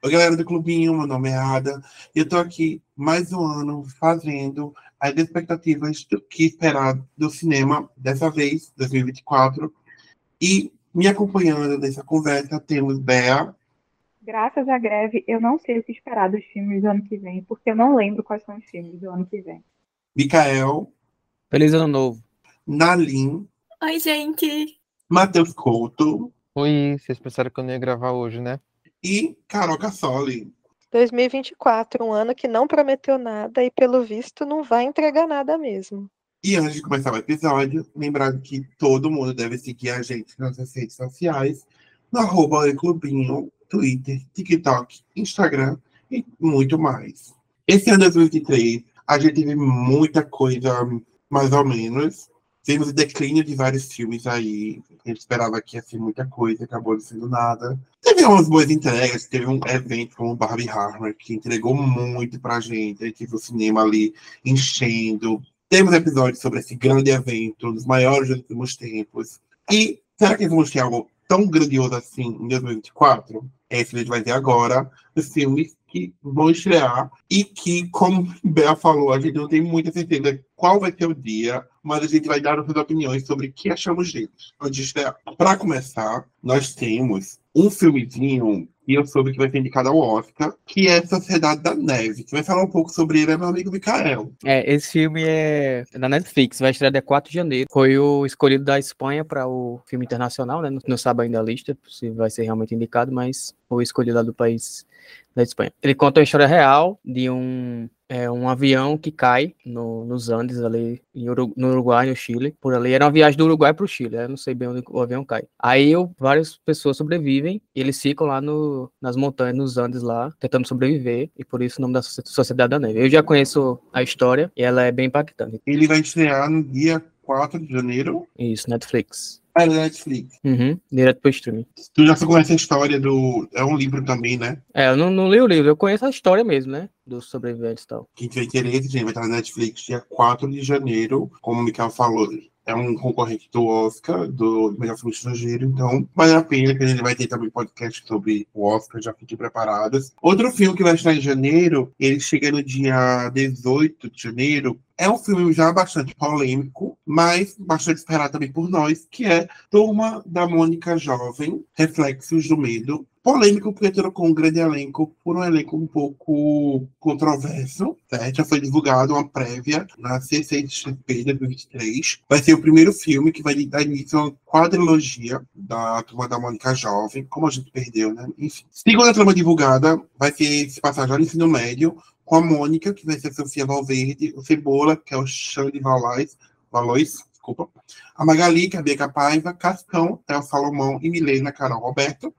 Oi, galera do Clubinho, meu nome é Ada e eu tô aqui mais um ano fazendo as expectativas do que esperar do cinema dessa vez, 2024. E me acompanhando nessa conversa temos Bea. Graças à greve, eu não sei o que esperar dos filmes do ano que vem, porque eu não lembro quais são os filmes do ano que vem. Micael. Feliz ano novo. Nalim. Oi, gente. Matheus Couto. Oi, vocês pensaram que eu não ia gravar hoje, né? E Carol Cassoli. 2024, um ano que não prometeu nada e, pelo visto, não vai entregar nada mesmo. E antes de começar o episódio, lembrando que todo mundo deve seguir a gente nas redes sociais, no arroba Clubinho, Twitter, TikTok, Instagram e muito mais. Esse ano de 2023, a gente teve muita coisa mais ou menos. Temos o declínio de vários filmes aí. A gente esperava que ia ser muita coisa, acabou não sendo nada. Teve umas boas entregas, teve um evento como o Barbie Harmer, que entregou muito pra gente. A gente teve o cinema ali enchendo. Temos episódios sobre esse grande evento, um dos maiores dos últimos tempos. E será que vamos ter algo tão grandioso assim em 2024? Esse a gente vai ver agora, os filmes que vão estrear e que, como Bea falou, a gente não tem muita certeza qual vai ser o dia, mas a gente vai dar nossas opiniões sobre o que achamos deles antes de estrear. Para começar, nós temos um filmezinho e eu soube que vai ser indicado ao Oscar, que é Sociedade da Neve. Que vai falar um pouco sobre ele é meu amigo Mikael. É, esse filme é da Netflix, vai estrear dia 4 de janeiro. Foi o escolhido da Espanha para o filme internacional, né? Não, não sabe ainda a lista, se vai ser realmente indicado, mas foi escolhido lá do país da Espanha. Ele conta a história real de um, é, um avião que cai no, nos Andes, ali Uru, no Uruguai, no Chile. Por ali era uma viagem do Uruguai para o Chile, eu não sei bem onde o avião cai. Aí eu, várias pessoas sobrevivem e eles ficam lá no, nas montanhas, nos Andes lá, tentando sobreviver, e por isso o nome da Sociedade da Neve. Eu já conheço a história e ela é bem impactante. Ele vai estrear no dia 4 de janeiro. Isso, Netflix. É da Netflix. Uhum, direto pro streaming. Tu já conhece a história do. É um livro também, né? É, eu não, não li o livro, eu conheço a história mesmo, né? Dos sobreviventes e tal. Quem tiver interesse, gente, vai estar na Netflix dia 4 de janeiro, como o Mikael falou. É um concorrente do Oscar, do melhor filme estrangeiro, então vale a pena que a gente vai ter também podcast sobre o Oscar, já fiquem preparados. Outro filme que vai estar em janeiro, ele chega no dia 18 de janeiro, é um filme já bastante polêmico, mas bastante esperado também por nós, que é Turma da Mônica Jovem, Reflexos do Medo. Polêmico porque trocou um grande elenco por um elenco um pouco controverso. Certo? Já foi divulgado uma prévia na CCXP 2023. Vai ser o primeiro filme que vai dar início a uma quadrilogia da Turma da Mônica Jovem, como a gente perdeu, né? Enfim. Segunda trama divulgada vai ser se passar já no ensino médio, com a Mônica, que vai ser a Sofia Valverde, o Cebola, que é o Xande Valois, Valois desculpa, a Magali, que é a Bianca Paiva, Cascão, é o Salomão e Milena, Carol Roberto.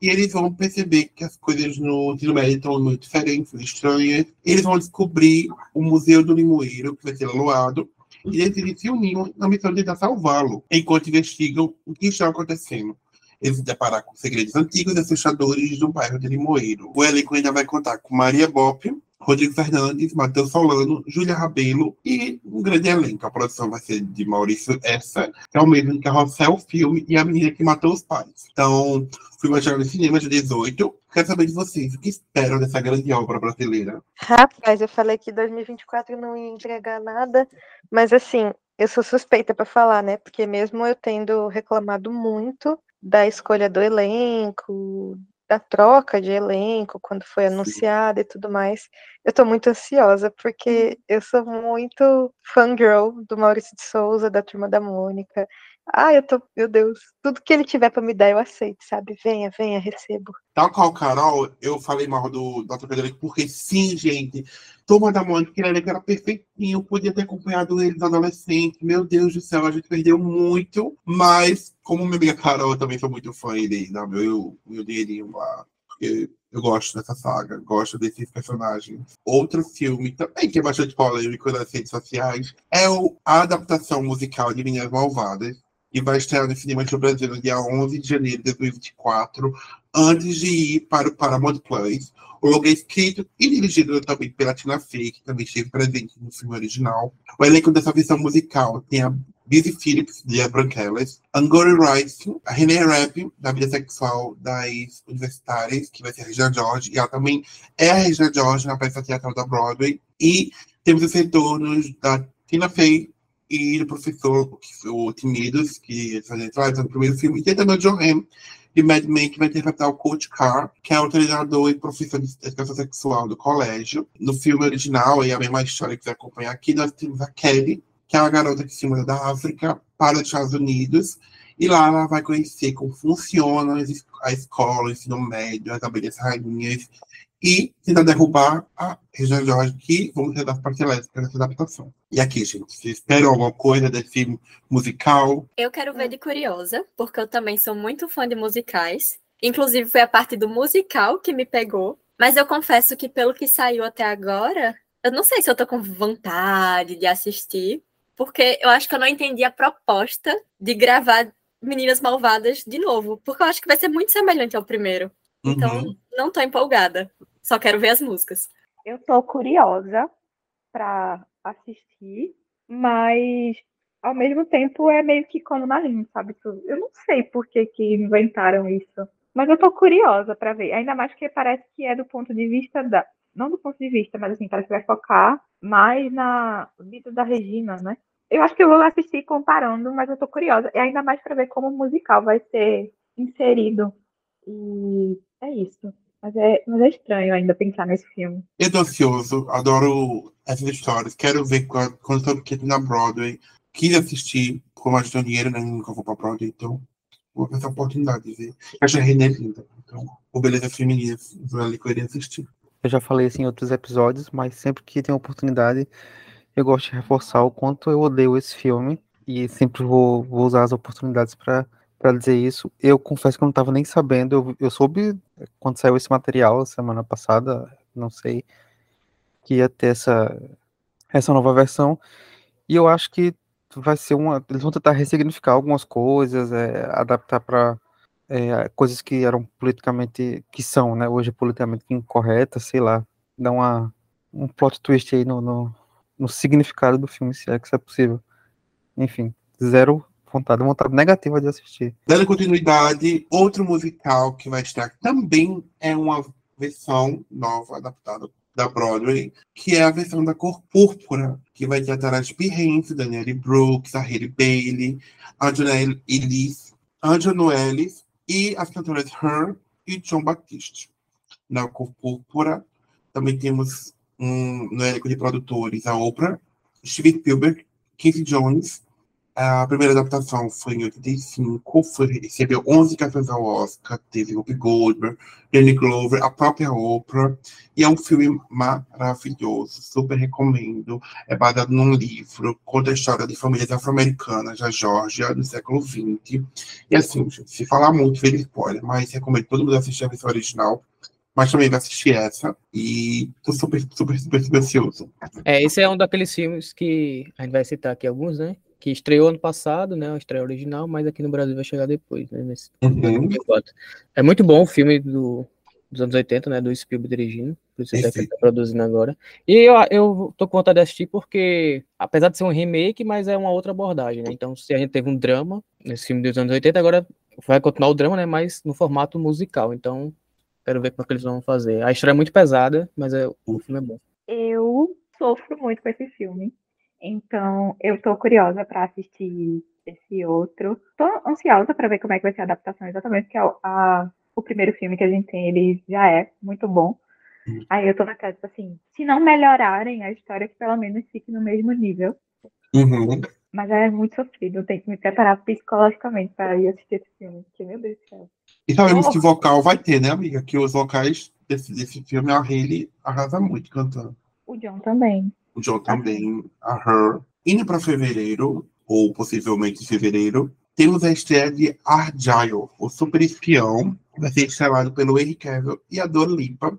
E eles vão perceber que as coisas no ensino médio estão muito diferentes, estranhas. Eles vão descobrir o Museu do Limoeiro, que vai ser loado, e eles se unir na missão de tentar salvá-lo, enquanto investigam o que está acontecendo eles se deparar com segredos antigos e assustadores do bairro de Limoeiro. O elenco ainda vai contar com Maria Bop, Rodrigo Fernandes, Matheus Solano, Júlia Rabelo e um grande elenco. A produção vai ser de Maurício Essa, que é o mesmo que Carrossel Filme e a menina que matou os pais. Então, o filme vai chegar no cinema de 18. Quero saber de vocês, o que esperam dessa grande obra brasileira? Rapaz, eu falei que 2024 não ia entregar nada, mas assim, eu sou suspeita para falar, né? Porque mesmo eu tendo reclamado muito da escolha do elenco, da troca de elenco, quando foi anunciada e tudo mais. Eu tô muito ansiosa, porque eu sou muito fangirl do Maurício de Souza, da Turma da Mônica. Ah, eu tô, meu Deus, tudo que ele tiver para me dar eu aceito, sabe? Venha, venha, recebo. Tal qual Carol, eu falei mal do Dr. Federico, porque sim, gente, Turma da Mônica, ele era perfeitinho, podia ter acompanhado eles adolescentes. Meu Deus do céu, a gente perdeu muito, mas como minha amiga Carol, eu também sou muito fã dele, dá meu, meu dinheirinho lá, porque eu gosto dessa saga, gosto desses personagens. Outro filme também que é bastante polêmico nas redes sociais é a adaptação musical de Meninas Malvadas, que vai estrear no cinema do Brasil no dia 11 de janeiro de 2024, antes de ir para o Paramount Plus. O logo é escrito e dirigido também pela Tina Fey, que também esteve presente no filme original. O elenco dessa versão musical tem a Busy Phillips, de A Branquelas, Angora Rice, a Renee Rapp, da vida sexual das universitárias, que vai ser a Regina George, e ela também é a Regina George na peça teatral da Broadway, e temos os retornos da Tina Fey e do professor, o Timidos, que fazia atrás no primeiro filme, e tem também o John Hamm, de Mad Men, que vai interpretar o Coach Carr, que é o treinador e professor de educação sexual do colégio. No filme original, e a mesma história que você acompanhar aqui, nós temos a Kelly, que é uma garota que se muda da África para os Estados Unidos, e lá ela vai conhecer como funciona a escola, o ensino médio, as abelhas rainhas, e tentar derrubar a Regina George, que vamos ser das parcelas dessa adaptação. E aqui, gente, vocês esperam alguma coisa desse musical? Eu quero ver de curiosa, porque eu também sou muito fã de musicais. Inclusive, foi a parte do musical que me pegou. Mas eu confesso que, pelo que saiu até agora, eu não sei se eu tô com vontade de assistir, porque eu acho que eu não entendi a proposta de gravar Meninas Malvadas de novo, porque eu acho que vai ser muito semelhante ao primeiro. Então, Uhum. não tô empolgada. Só quero ver as músicas. Eu tô curiosa pra assistir, mas ao mesmo tempo é meio que como na linha, sabe? Tu- Eu não sei por que que inventaram isso, mas eu tô curiosa pra ver. Ainda mais que parece que é do ponto de vista da, não do ponto de vista, mas assim, parece que vai focar mais na vida da Regina, né? Eu acho que eu vou assistir comparando, mas eu tô curiosa. E ainda mais pra ver como o musical vai ser inserido. E é isso. Mas é, mas é estranho ainda pensar nesse filme. Eu tô ansioso, adoro essas histórias. Quero ver quando, quando eu tô aqui na Broadway. Quis assistir, como mais dinheiro, né? Nunca vou pra Broadway, então vou ter essa oportunidade de ver. Acho a René linda. Então, o Beleza Feminina, eu ali queria assistir. Eu já falei isso em outros episódios, mas sempre que tem oportunidade, eu gosto de reforçar o quanto eu odeio esse filme e sempre vou, vou usar as oportunidades para para dizer isso. Eu confesso que eu não estava nem sabendo, eu, eu soube quando saiu esse material semana passada, não sei, que ia ter essa, essa nova versão, e eu acho que vai ser uma. Eles vão tentar ressignificar algumas coisas, é, adaptar para coisas que eram politicamente. que são, né, hoje politicamente incorretas, sei lá, dar uma, um plot twist aí no, no, no significado do filme, se é que isso é possível. Enfim, zero vontade, vontade negativa de assistir. Dando continuidade, outro musical que vai estar também é uma versão nova, adaptada da Broadway, que é a versão da Cor Púrpura, que vai tratar as Pirrense, Danielle Brooks, a Haley Bailey, a Janelle Ellis, Angela Noelis e as cantoras Her e John Baptiste. Na Cor Púrpura, também temos um, no elenco de produtores a Oprah, Steve Spielberg, Casey Jones, a primeira adaptação foi em 85, foi, recebeu 11 indicações ao Oscar, teve Whoopi Goldberg, Danny Glover, a própria Oprah, e é um filme maravilhoso, super recomendo. É baseado num livro, conta a história de famílias afro-americanas da Geórgia, do século XX. E assim, se falar muito, vira spoiler, mas recomendo todo mundo assistir a versão original, mas também vai assistir essa, e tô super, super, super, super ansioso. É, esse é um daqueles filmes que a gente vai citar aqui alguns, né? Que estreou ano passado, né? A estreia original, mas aqui no Brasil vai chegar depois, né? Nesse, Uhum. 2024. É muito bom o filme do, dos anos 80, né? Do Spielberg dirigindo, por isso que tá produzindo agora. E eu, eu tô com vontade de assistir porque, apesar de ser um remake, mas é uma outra abordagem, né? Então, se a gente teve um drama nesse filme dos anos 80, agora vai continuar o drama, né? Mas no formato musical. Então, quero ver como é que eles vão fazer. A história é muito pesada, mas é, o filme é bom. Eu sofro muito com esse filme. Então, eu tô curiosa pra assistir esse outro. Tô ansiosa pra ver como é que vai ser a adaptação exatamente, porque a, a- o primeiro filme que a gente tem, ele já é muito bom. Hum. Aí eu tô naquela, tipo assim, se não melhorarem a história, que pelo menos fique no mesmo nível. Uhum. Mas é muito sofrido, eu tenho que me preparar psicologicamente pra ir assistir esse filme, porque, meu Deus do céu. E sabemos que vocal vai ter, né, amiga? Que os vocais desse, desse filme, a Hayley arrasa muito cantando. O John também. O John também, a Her. Indo para fevereiro, ou possivelmente fevereiro, temos a estreia de Argyle, o super espião, vai ser estrelado pelo Henry Cavill e a Dua Lipa.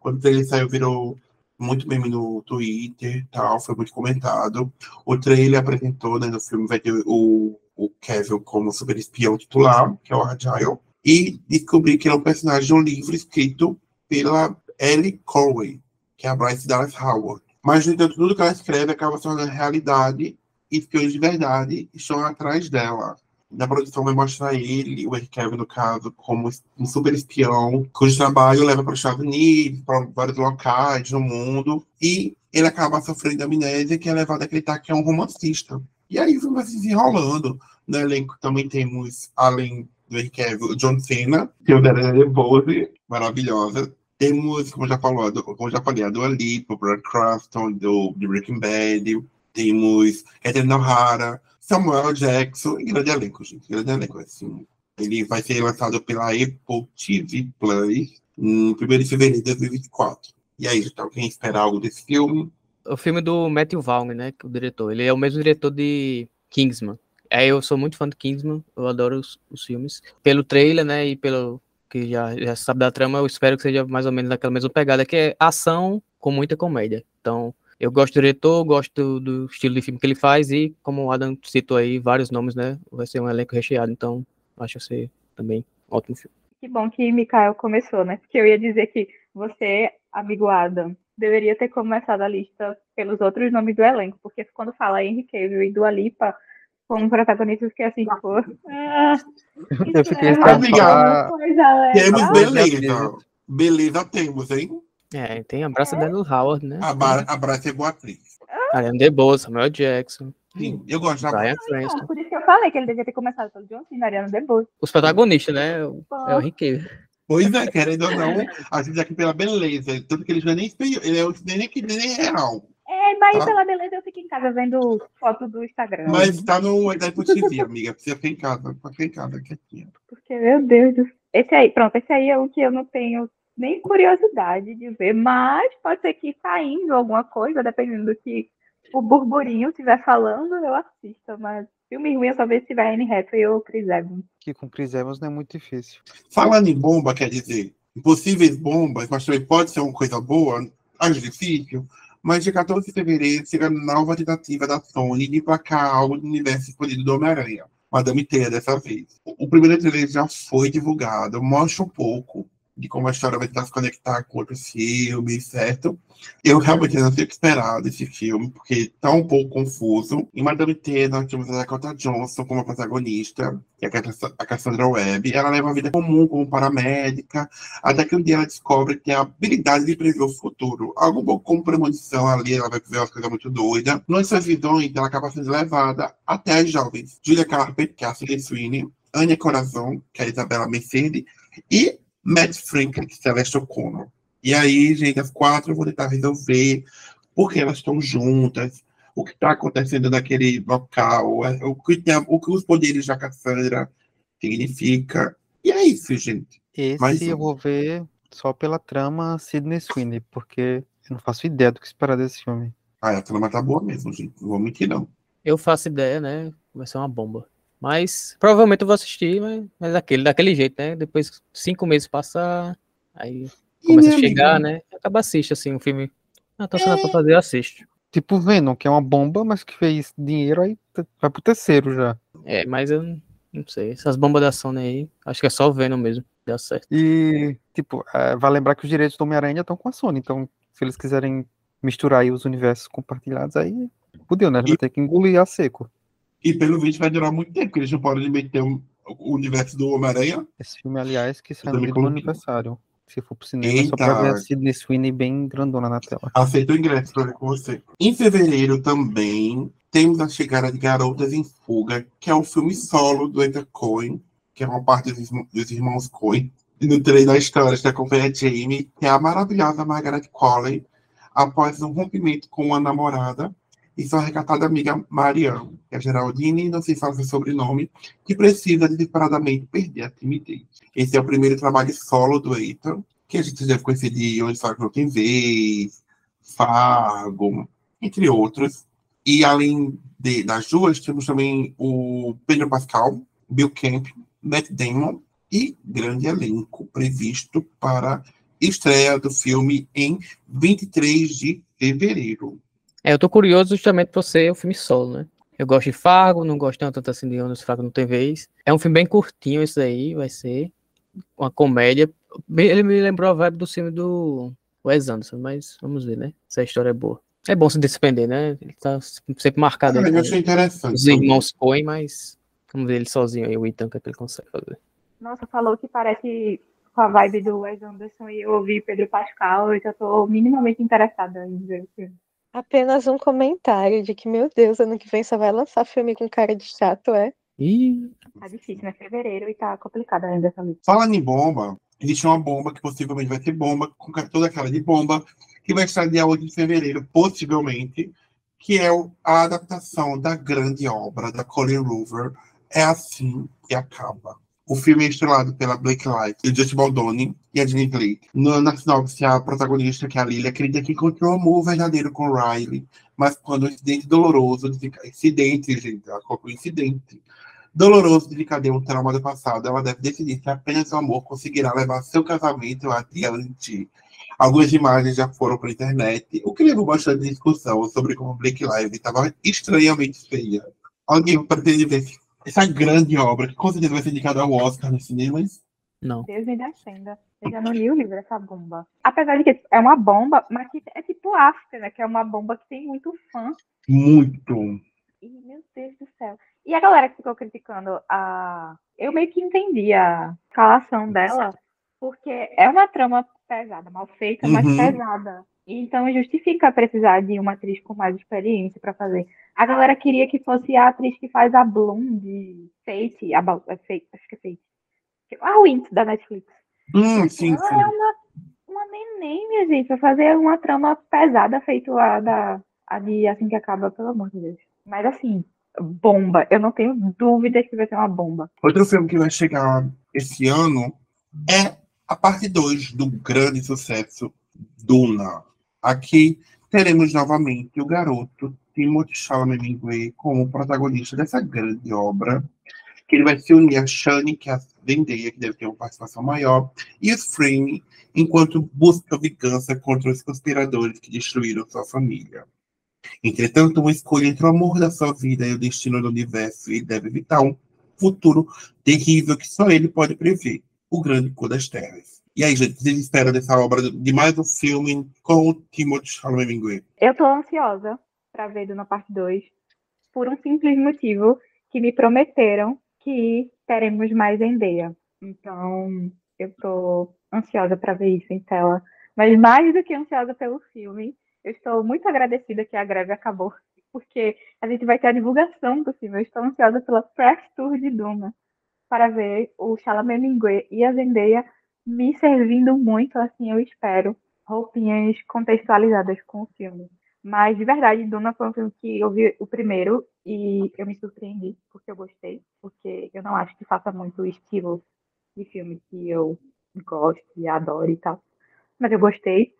Quando ele saiu, virou muito meme no Twitter tal, foi muito comentado. O trailer apresentou, né, no filme, vai ter o, o Cavill como super espião titular, que é o Argyle, e descobri que ele é um personagem de um livro escrito pela Ellie Corway, que é a Bryce Dallas Howard. Mas, no entanto, tudo que ela escreve acaba se tornando realidade espiões de verdade estão atrás dela. Na produção vai mostrar ele, o Henry Cavill, no caso, como um super espião, cujo trabalho leva para os Estados Unidos, para vários locais no mundo, e ele acaba sofrendo amnésia, que é levado a acreditar que é um romancista. E aí o filme vai se desenrolando. No elenco também temos, além do Henry Cavill, John Cena, Daredevil Bose, maravilhosa. Temos, como já falou, como já falei, a Dua Lipa, o Brad Cranston, do, do Breaking Bad. Temos Catherine O'Hara, Samuel Jackson, e grande elenco, gente. Grande elenco, assim. Ele vai ser lançado pela Apple TV Plus em 1 de fevereiro de 2024. E aí, então, quem espera algo desse filme? O filme do Matthew Vaughn, né? O diretor. Ele é o mesmo diretor de Kingsman. É, eu sou muito fã de Kingsman, eu adoro os, os filmes. Pelo trailer, né? E pelo que já, já sabe da trama, eu espero que seja mais ou menos naquela mesma pegada, que é ação com muita comédia. Então, eu gosto do diretor, gosto do, estilo de filme que ele faz e, como o Adam citou aí, vários nomes, né? Vai ser um elenco recheado, então acho que ser também ótimo filme. Que bom que Mikael começou, né? Porque eu ia dizer que você, amigo Adam, deveria ter começado a lista pelos outros nomes do elenco, porque quando fala Henry Cavill e Dua Lipa como protagonistas, que assim, tipo... Ah, Eu fiquei é falar- coisa Temos legal. beleza. Beleza temos, hein? É, tem a Braça Daniel Howard, né? A, Bar a Bryce é boa atriz. Ariana DeBose, Samuel Jackson, Sim, eu gosto da Brian Ah, Cranston. por isso que eu falei que ele devia ter começado pelo John Cena, Ariana DeBose. Os protagonistas, né? o- É o Cavill. Pois é, querendo ou não, a gente aqui pela beleza. Tanto que ele já é nem espelho, ele é o nem, que nem real. É, mas Tá. pela beleza eu fico em casa vendo foto do Instagram. Mas tá no Apple TV, amiga. Precisa ficar em casa, pra ficar em casa quietinha. Porque, meu Deus do céu. Esse aí, pronto, esse aí é o que eu não tenho nem curiosidade de ver, mas pode ser que saindo alguma coisa, dependendo do que o burburinho estiver falando, eu assisto. Mas filme ruim eu só vejo se tiver Anne Hathaway ou Chris Evans. Que com Chris Evans não é muito difícil. Falando em bomba, quer dizer, impossíveis bombas, mas também pode ser uma coisa boa, acho difícil. Mas dia 14 de fevereiro será a nova tentativa da Sony de emplacar algo do universo escolhido do Homem-Aranha. Madame Teia dessa vez. O primeiro trailer já foi divulgado, mostra um pouco de como a história vai tentar se conectar com outros filmes, certo? Eu realmente não sei o que esperar desse filme, porque tá um pouco confuso. Em Madame Teia, nós temos a Dakota Johnson como protagonista, que é a Cass- a Cassandra Webb. Ela leva uma vida comum como paramédica, até que um dia ela descobre que tem a habilidade de prever o futuro. Algo pouco como premonição ali, ela vai ver umas coisas muito doidas. Nas suas visões, ela acaba sendo levada até as jovens. Julia Carpenter, que é a Sweeney, Anya Corazon, que é a Isabela Mercedes, e Matt Franklin, que a Celeste O'Connor. E aí, gente, as quatro vão tentar resolver por que elas estão juntas, o que está acontecendo naquele local, é, o que, o que os poderes da Cassandra significa. E é isso, gente. Esse Mais eu um. vou ver só pela trama Sidney Sweeney, porque eu não faço ideia do que esperar desse filme. Ah, a trama tá boa mesmo, gente. Não vou mentir, não. Eu faço ideia, né? Vai ser uma bomba. Mas provavelmente eu vou assistir, mas, mas daquele, daquele jeito, né? Depois cinco meses passar, aí E, começa a chegar, amiga, né? Acaba assiste assim um filme. Ah, tô sem nada pra fazer, eu assisto. Tipo Venom, que é uma bomba, mas que fez dinheiro, aí vai pro terceiro já. É, mas eu não- sei. Essas bombas da Sony aí, acho que é só o Venom mesmo. Deu certo. E, tipo, é, vai lembrar que os direitos do Homem-Aranha estão com a Sony, então se eles quiserem misturar aí os universos compartilhados, aí fudeu, né? Vai ter que engolir a seco. E pelo vídeo vai durar muito tempo, porque eles não podem meter um- o universo do Homem-Aranha. Esse filme, aliás, que sai no dia do aniversário. Se for pro cinema, só pra ver a Eita. Sidney Sweeney bem grandona na tela. Aceita o ingresso pra ver com você. Em fevereiro também temos a chegada de Garotas em Fuga, que é um filme solo do Ethan Coen, que é uma parte dos, dos irmãos Coen. E no treino da história acompanha a Jamie, que é a maravilhosa Margaret Colley, após um rompimento com uma namorada e sua recatada amiga Marianne, que é Geraldine, não sei falar seu sobrenome, que precisa desesperadamente perder a timidez. Esse é o primeiro trabalho solo do Ethan, que a gente deve conhecer de Onde Só Tem Vez, Fargo, entre outros. E além de, das duas, temos também o Pedro Pascal, Bill Camp, Matt Damon e grande elenco previsto para estreia do filme em 23 de fevereiro. É, eu tô curioso justamente por ser o filme solo, né? Eu gosto de Fargo, não gosto tanto assim de Onde Fargo não tem vez. É um filme bem curtinho esse daí, vai ser uma comédia. Ele me lembrou a vibe do filme do Wes Anderson, mas vamos ver, né? Se a história é boa. É bom se despender, né? Ele tá sempre marcado aí eu achei interessante. os irmãos Coen, mas vamos ver ele sozinho aí, o Ethan, que ele consegue fazer. Nossa, falou que parece com a vibe do Wes Anderson e eu ouvi Pedro Pascal e já tô minimamente interessada em ver o filme. Apenas um comentário de que, meu Deus, ano que vem só vai lançar filme com cara de chato, é? Ih, Tá difícil, né? Fevereiro e tá complicado ainda essa lista. Falando em bomba, existe uma bomba que possivelmente vai ser bomba, com toda aquela de bomba, que vai estar dia 8 de fevereiro, possivelmente, que é a adaptação da grande obra da Colin Hoover, É Assim que Acaba. O filme é estrelado pela Blake Lively, o Justin Baldoni e a Jenny Blake. No, na sinopse, a protagonista, que é a Lily, acredita que encontrou o amor verdadeiro com Riley, mas quando um incidente doloroso, incidente, gente, ela colocou incidente, doloroso desencadeia um trauma do passado, ela deve decidir se apenas o amor conseguirá levar seu casamento adiante. Algumas imagens já foram para a internet, o que levou bastante discussão sobre como Blake Lively estava estranhamente feia. Alguém pretende ver essa grande obra, que com certeza vai ser indicada ao Oscar nos cinemas? não. Deus me defenda. Eu já não li o livro dessa bomba. Apesar de que é uma bomba, mas que é tipo After, né? Que é uma bomba que tem muito fã. Muito. E, meu Deus do céu. E a galera que ficou criticando a. Eu meio que entendi a escalação dela, porque é uma trama pesada, mal feita, mas Uhum. pesada. Então justifica precisar de uma atriz com mais experiência pra fazer. A galera queria que fosse a atriz que faz a Bloom de Fate, a, Ba- é Fate acho que é Fate. A Wint da Netflix. Hum, sim, Ela sim. é uma, uma neném, minha gente, pra fazer uma trama pesada feito a da a de assim que acaba, pelo amor de Deus. Mas assim, bomba. Eu não tenho dúvida que vai ser uma bomba. Outro filme que vai chegar esse ano é a parte 2 do grande sucesso Duna. Aqui teremos novamente o garoto Timothée Chalamet como protagonista dessa grande obra, que ele vai se unir a Shani, que é a Zendaya, que deve ter uma participação maior, e o Frame, enquanto busca vingança contra os conspiradores que destruíram sua família. Entretanto, uma escolha entre o amor da sua vida e o destino do universo, e deve evitar um futuro terrível que só ele pode prever, o grande cu das terras. E aí, gente, vocês esperam dessa obra de mais um filme com o Timothée Chalamet? Eu tô ansiosa pra ver Duna Parte 2 por um simples motivo que me prometeram que teremos mais Zendaya. Então, eu tô ansiosa pra ver isso em tela. Mas mais do que ansiosa pelo filme, eu estou muito agradecida que a greve acabou, porque a gente vai ter a divulgação do filme. Eu estou ansiosa pela press tour de Duna para ver o Chalamet Mingue e a Zendaya me servindo muito, assim, eu espero, roupinhas contextualizadas com o filme. Mas, de verdade, Duna foi um filme que eu vi o primeiro e eu me surpreendi, porque eu gostei. Porque eu não acho que faça muito o estilo de filme que eu gosto e adoro e tal. Mas eu gostei.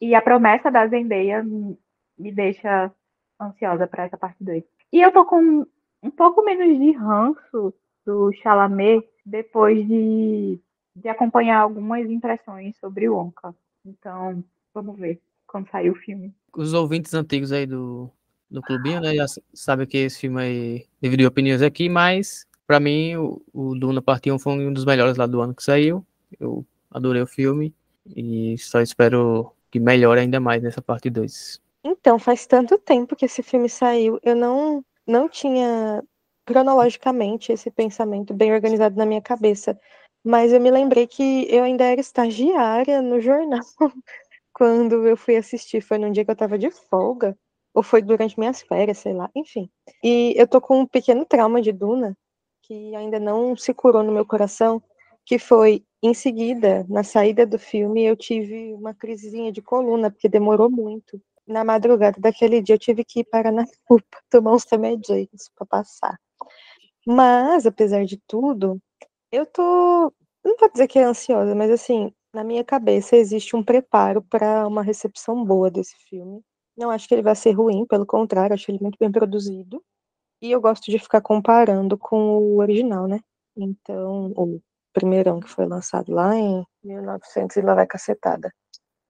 E a promessa da Zendaya me deixa ansiosa para essa parte 2. E eu tô com um pouco menos de ranço do Chalamet depois de, de acompanhar algumas impressões sobre o Onca. Então, vamos ver quando sair o filme. Os ouvintes antigos aí do, do clubinho, né, já sabem que esse filme aí dividiu opiniões aqui, mas pra mim o, o Duna Parte 1 foi um dos melhores lá do ano que saiu. Eu adorei o filme e só espero que melhore ainda mais nessa parte 2. Então, faz tanto tempo que esse filme saiu, eu não, não tinha cronologicamente esse pensamento bem organizado na minha cabeça. Mas eu me lembrei que eu ainda era estagiária no jornal quando eu fui assistir. Foi num dia que eu tava de folga, ou foi durante minhas férias, sei lá, enfim. E eu tô com um pequeno trauma de Duna, que ainda não se curou no meu coração, que foi em seguida, na saída do filme, eu tive uma crisezinha de coluna, porque demorou muito na madrugada daquele dia eu tive que ir para na UPA tomar uns remedinhos para passar. Mas, apesar de tudo, eu tô, não vou dizer que é ansiosa, mas assim, na minha cabeça existe um preparo para uma recepção boa desse filme. Não acho que ele vai ser ruim, pelo contrário, acho ele muito bem produzido. E eu gosto de ficar comparando com o original, né? Então, o primeirão que foi lançado lá em 1900 e lá vai cacetada.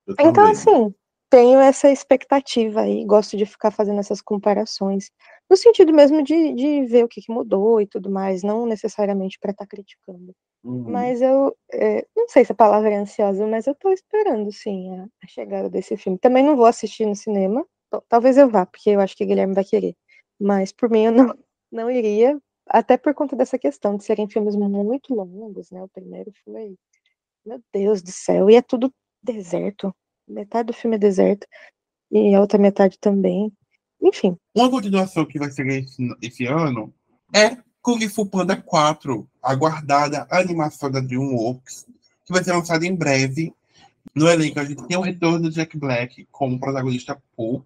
Eu Então, também. assim, tenho essa expectativa aí, gosto de ficar fazendo essas comparações, no sentido mesmo de, de ver o que, que mudou e tudo mais, não necessariamente para estar criticando. Uhum. Mas eu é, não sei se a palavra é ansiosa, mas eu tô esperando, sim, a, a chegada desse filme. Também não vou assistir no cinema, talvez eu vá, porque eu acho que Guilherme vai querer. Mas por mim eu não, não iria, até por conta dessa questão de serem filmes muito longos, né? O primeiro foi, meu Deus do céu, e é tudo deserto. Metade do filme é deserto, e a outra metade também. Enfim. Uma continuação que vai ser esse, esse ano é Kung Fu Panda 4, aguardada animação da DreamWorks, que vai ser lançada em breve. No elenco, a gente tem o retorno de Jack Black como protagonista Paul,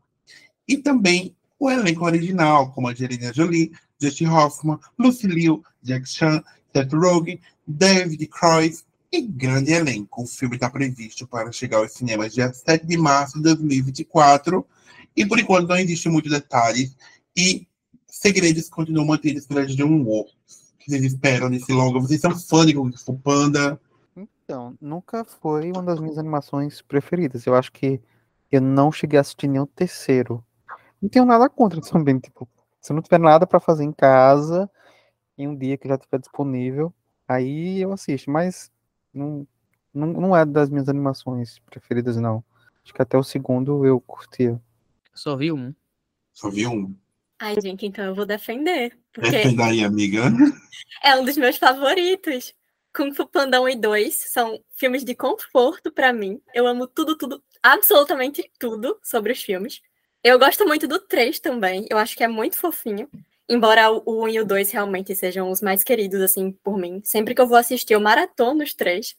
e também o elenco original, como Angelina Jolie, Justin Hoffman, Lucy Liu, Jack Chan, Seth Rogen, David Croix e grande elenco. O filme está previsto para chegar aos cinemas dia 7 de março de 2024 e por enquanto não existe muitos detalhes e segredos continuam mantidos pela Dreamworks. O que vocês esperam desse longa? Vocês são fãs de Kung Fu Panda? Então, nunca foi uma das minhas animações preferidas. Eu acho que eu não cheguei a assistir nenhum terceiro. Não tenho nada contra também, tipo, se não tiver nada para fazer em casa, em um dia que já estiver disponível, aí eu assisto, mas não, não, não é das minhas animações preferidas, não. Acho que até o segundo eu curtia. Só vi um. Só vi um. Ai, gente, então eu vou defender. Porque Defenda aí, amiga. é um dos meus favoritos. Kung Fu Panda 1 e 2 são filmes de conforto pra mim. Eu amo tudo, tudo, absolutamente tudo sobre os filmes. Eu gosto muito do 3 também. Eu acho que é muito fofinho. Embora o 1 e o 2 realmente sejam os mais queridos, assim, por mim. Sempre que eu vou assistir, eu maratono os três.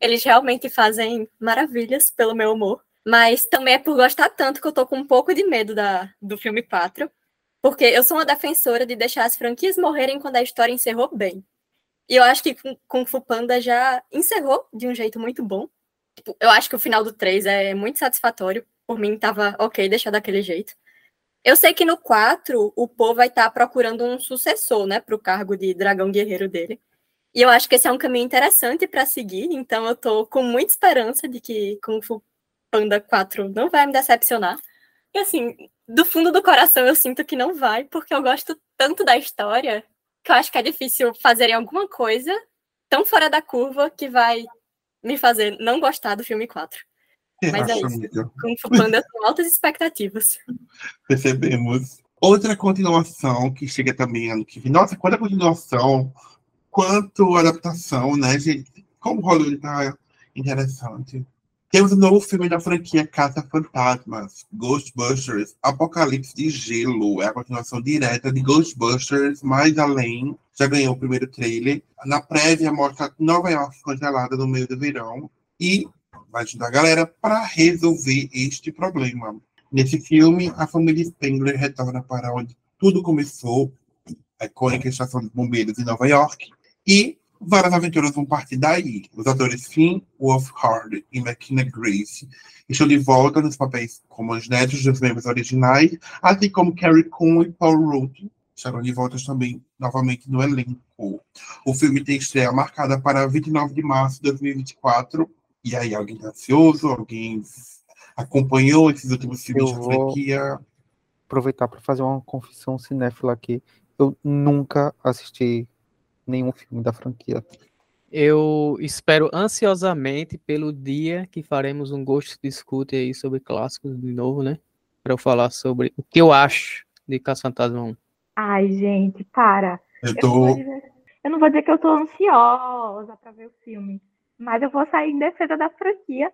Eles realmente fazem maravilhas pelo meu humor. Mas também é por gostar tanto que eu tô com um pouco de medo da, do filme 4. Porque eu sou uma defensora de deixar as franquias morrerem quando a história encerrou bem. E eu acho que Kung Fu Panda já encerrou de um jeito muito bom. Tipo, eu acho que o final do 3 é muito satisfatório por mim tava ok deixar daquele jeito. Eu sei que no 4 o Po vai estar tá procurando um sucessor, né, pro cargo de dragão guerreiro dele. E eu acho que esse é um caminho interessante para seguir, então eu tô com muita esperança de que Kung Fu Panda 4 não vai me decepcionar. E assim, do fundo do coração eu sinto que não vai, porque eu gosto tanto da história que eu acho que é difícil fazerem alguma coisa tão fora da curva que vai me fazer não gostar do filme 4. Mas é isso. Kung Fu Panda com altas expectativas. Percebemos. Outra continuação que chega também ano que vem. Nossa, quanta continuação, quanto adaptação, né, gente? Como Hollywood tá interessante. Temos um novo filme da franquia Caça Fantasmas, Ghostbusters, Apocalipse de Gelo. É a continuação direta de Ghostbusters, mais além. Já ganhou o primeiro trailer. Na prévia mostra Nova York congelada no meio do verão. E vai ajudar a galera para resolver este problema. Nesse filme, a família Spengler retorna para onde tudo começou, a icônica estação bombeiros em Nova York, e várias aventuras vão partir daí. Os atores Finn Wolfhard e McKenna Grace estão de volta nos papéis como os netos dos membros originais, assim como Carrie Coon e Paul Rudd estarão de volta também novamente no elenco. O filme tem estreia marcada para 29 de março de 2024 e aí, alguém tá ansioso? Alguém acompanhou esses últimos filmes da franquia? Aproveitar para fazer uma confissão cinéfila aqui. Eu nunca assisti nenhum filme da franquia. Eu espero ansiosamente pelo dia que faremos um Ghost Discute aí sobre clássicos de novo, né? Para eu falar sobre o que eu acho de Caça-Fantasma 1. Ai, gente, para. Eu, tô... eu, não dizer, eu não vou dizer que eu tô ansiosa para ver o filme, mas eu vou sair em defesa da franquia,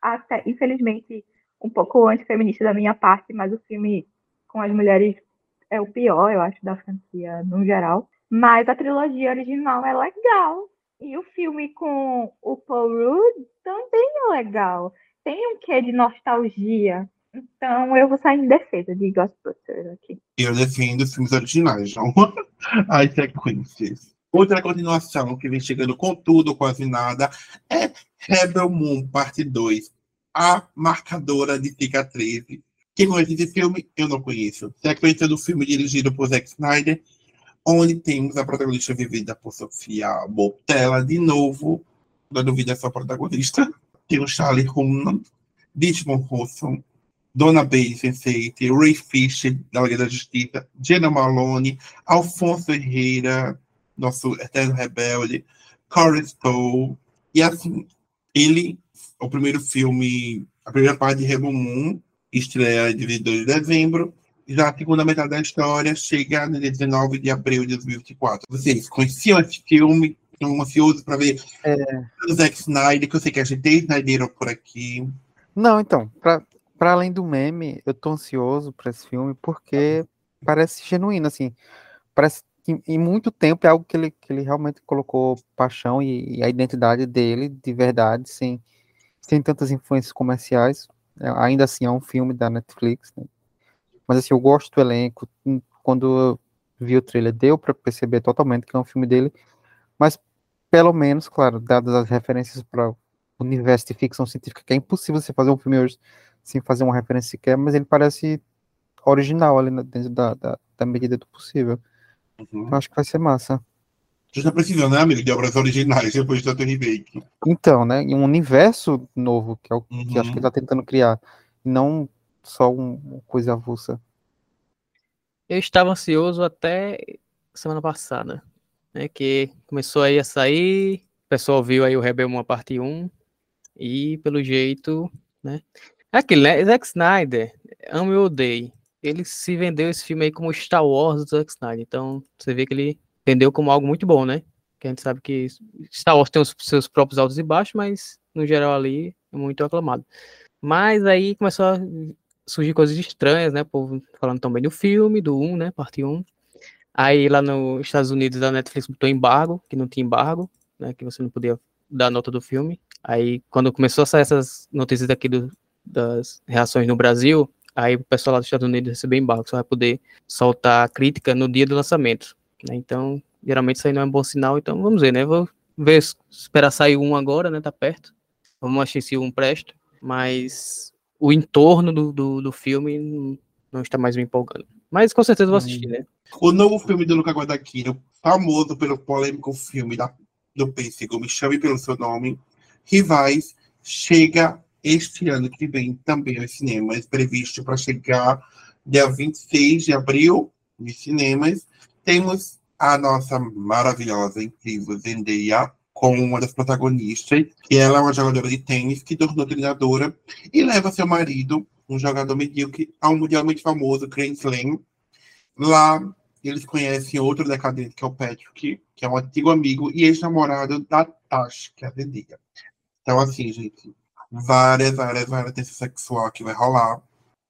até, infelizmente, um pouco antifeminista da minha parte, mas o filme com as mulheres é o pior, eu acho, da franquia no geral. Mas a trilogia original é legal. E o filme com o Paul Rudd também é legal. Tem um quê de nostalgia. Então eu vou sair em defesa de Ghostbusters aqui. Eu defendo os filmes originais, não as sequências. Outra continuação que vem chegando com tudo, quase nada, é Rebel Moon, parte 2. A marcadora de cicatrizes. Quem conhece esse filme? Eu não conheço. Sequência do filme dirigido por Zack Snyder, onde temos a protagonista vivida por Sofia Botella, de novo, da dúvida é só protagonista. Tem o Charlie Hunnam, Ditmon Rousseau, Dona Bay Sensei, Ray Fisher, da Liga da Justiça, Jenna Malone, Alfonso Herrera, nosso eterno rebelde, Corey Stowe. E assim, ele, o primeiro filme, a primeira parte de Rebel Moon, estreia de 22 de dezembro. Já a segunda metade da história chega no dia 19 de abril de 2024. Vocês conheciam esse filme? Estão ansiosos para ver É, o Zack Snyder, que eu sei que a gente tem Snyder por aqui. Não, então, pra além do meme, eu tô ansioso pra esse filme porque parece genuíno, assim. Parece em muito tempo é algo que ele, que ele realmente colocou paixão e, e a identidade dele de verdade, sem, sem tantas influências comerciais. É, ainda assim, é um filme da Netflix, né? Mas assim, eu gosto do elenco. Hum, Quando vi o trailer, deu pra perceber totalmente que é um filme dele. Mas, pelo menos, claro, dadas as referências para universo de ficção científica, que é impossível você fazer um filme hoje sem fazer uma referência sequer, mas ele parece original ali na- dentro da, da, da medida do possível. Uhum. Eu acho que vai ser massa. A gente tá precisando, né, amigo, de obras originais depois de tanto remake. Então, né, um universo novo, que é o que acho que Uhum. ele tá tentando criar, não só um- uma coisa avulsa. Eu estava ansioso até semana passada, né? Que começou aí a sair, o pessoal viu aí o Rebel 1 parte 1, e pelo jeito, né? É aquilo, né? Zack Snyder, amo e odeio. Ele se vendeu esse filme aí como Star Wars do Zack Snyder. Então, você vê que ele vendeu como algo muito bom, né? Que a gente sabe que Star Wars tem os seus próprios altos e baixos, mas no geral ali é muito aclamado. Mas aí começou a surgir coisas estranhas, né? O povo falando também do filme, do 1, né? Parte 1. Aí lá nos Estados Unidos a Netflix botou embargo, que não tinha embargo, né? Que você não podia dar nota do filme. Aí quando começou a sair essas notícias daqui do, das reações no Brasil, aí o pessoal lá dos Estados Unidos recebeu embargo, só vai poder soltar crítica no dia do lançamento. né? Então, geralmente isso aí não é um bom sinal, então vamos ver, né? Vou ver, esperar sair um agora, né? Tá perto. Vamos achar se um presta, mas o entorno do, do, do filme não, está mais me empolgando. Mas com certeza vou assistir, né? O novo filme do Luca Guadagnino, famoso pelo polêmico filme da, do Pêssego, Me Chame Pelo Seu Nome, Rivais, chega este ano que vem também aos cinemas, previsto para chegar dia 26 de abril nos cinemas. Temos a nossa maravilhosa, incrível Zendaya como uma das protagonistas, e ela é uma jogadora de tênis que tornou treinadora e leva seu marido, um jogador medíocre, ao mundialmente famoso Grand Slam. Lá eles conhecem outro decadente, que é o Patrick, que é um antigo amigo e ex-namorado da Tash, que é a Zendaya. Então, assim, gente, várias, várias, várias tensão sexual que vai rolar.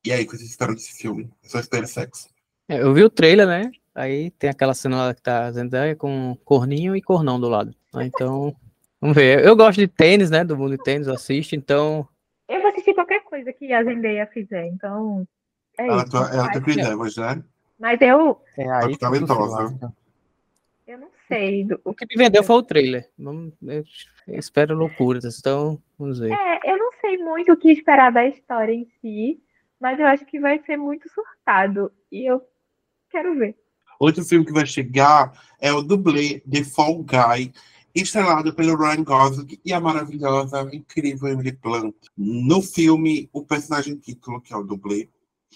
E aí, que vocês esperam desse filme? Eu só espero sexo. É, Eu vi o trailer, né? Aí tem aquela cena lá que tá a Zendaya com corninho e cornão do lado. Ah, Então, vamos ver. Eu gosto de tênis, né? Do mundo de tênis, eu assisto, então Eu vou assistir qualquer coisa que a Zendaya fizer, então. É Ela, isso. tua- ela Chris Evans, né? Mas eu, É aí talentosa. lasca. eu não sei. do- o que me vendeu foi o trailer. Eu espero loucuras, então vamos ver. É, eu não sei muito o que esperar da história em si, mas eu acho que vai ser muito surtado. E eu quero ver. Outro filme que vai chegar é o dublê The Fall Guy, estrelado pelo Ryan Gosling e a maravilhosa, incrível Emily Blunt. No filme, o personagem título, que é o dublê,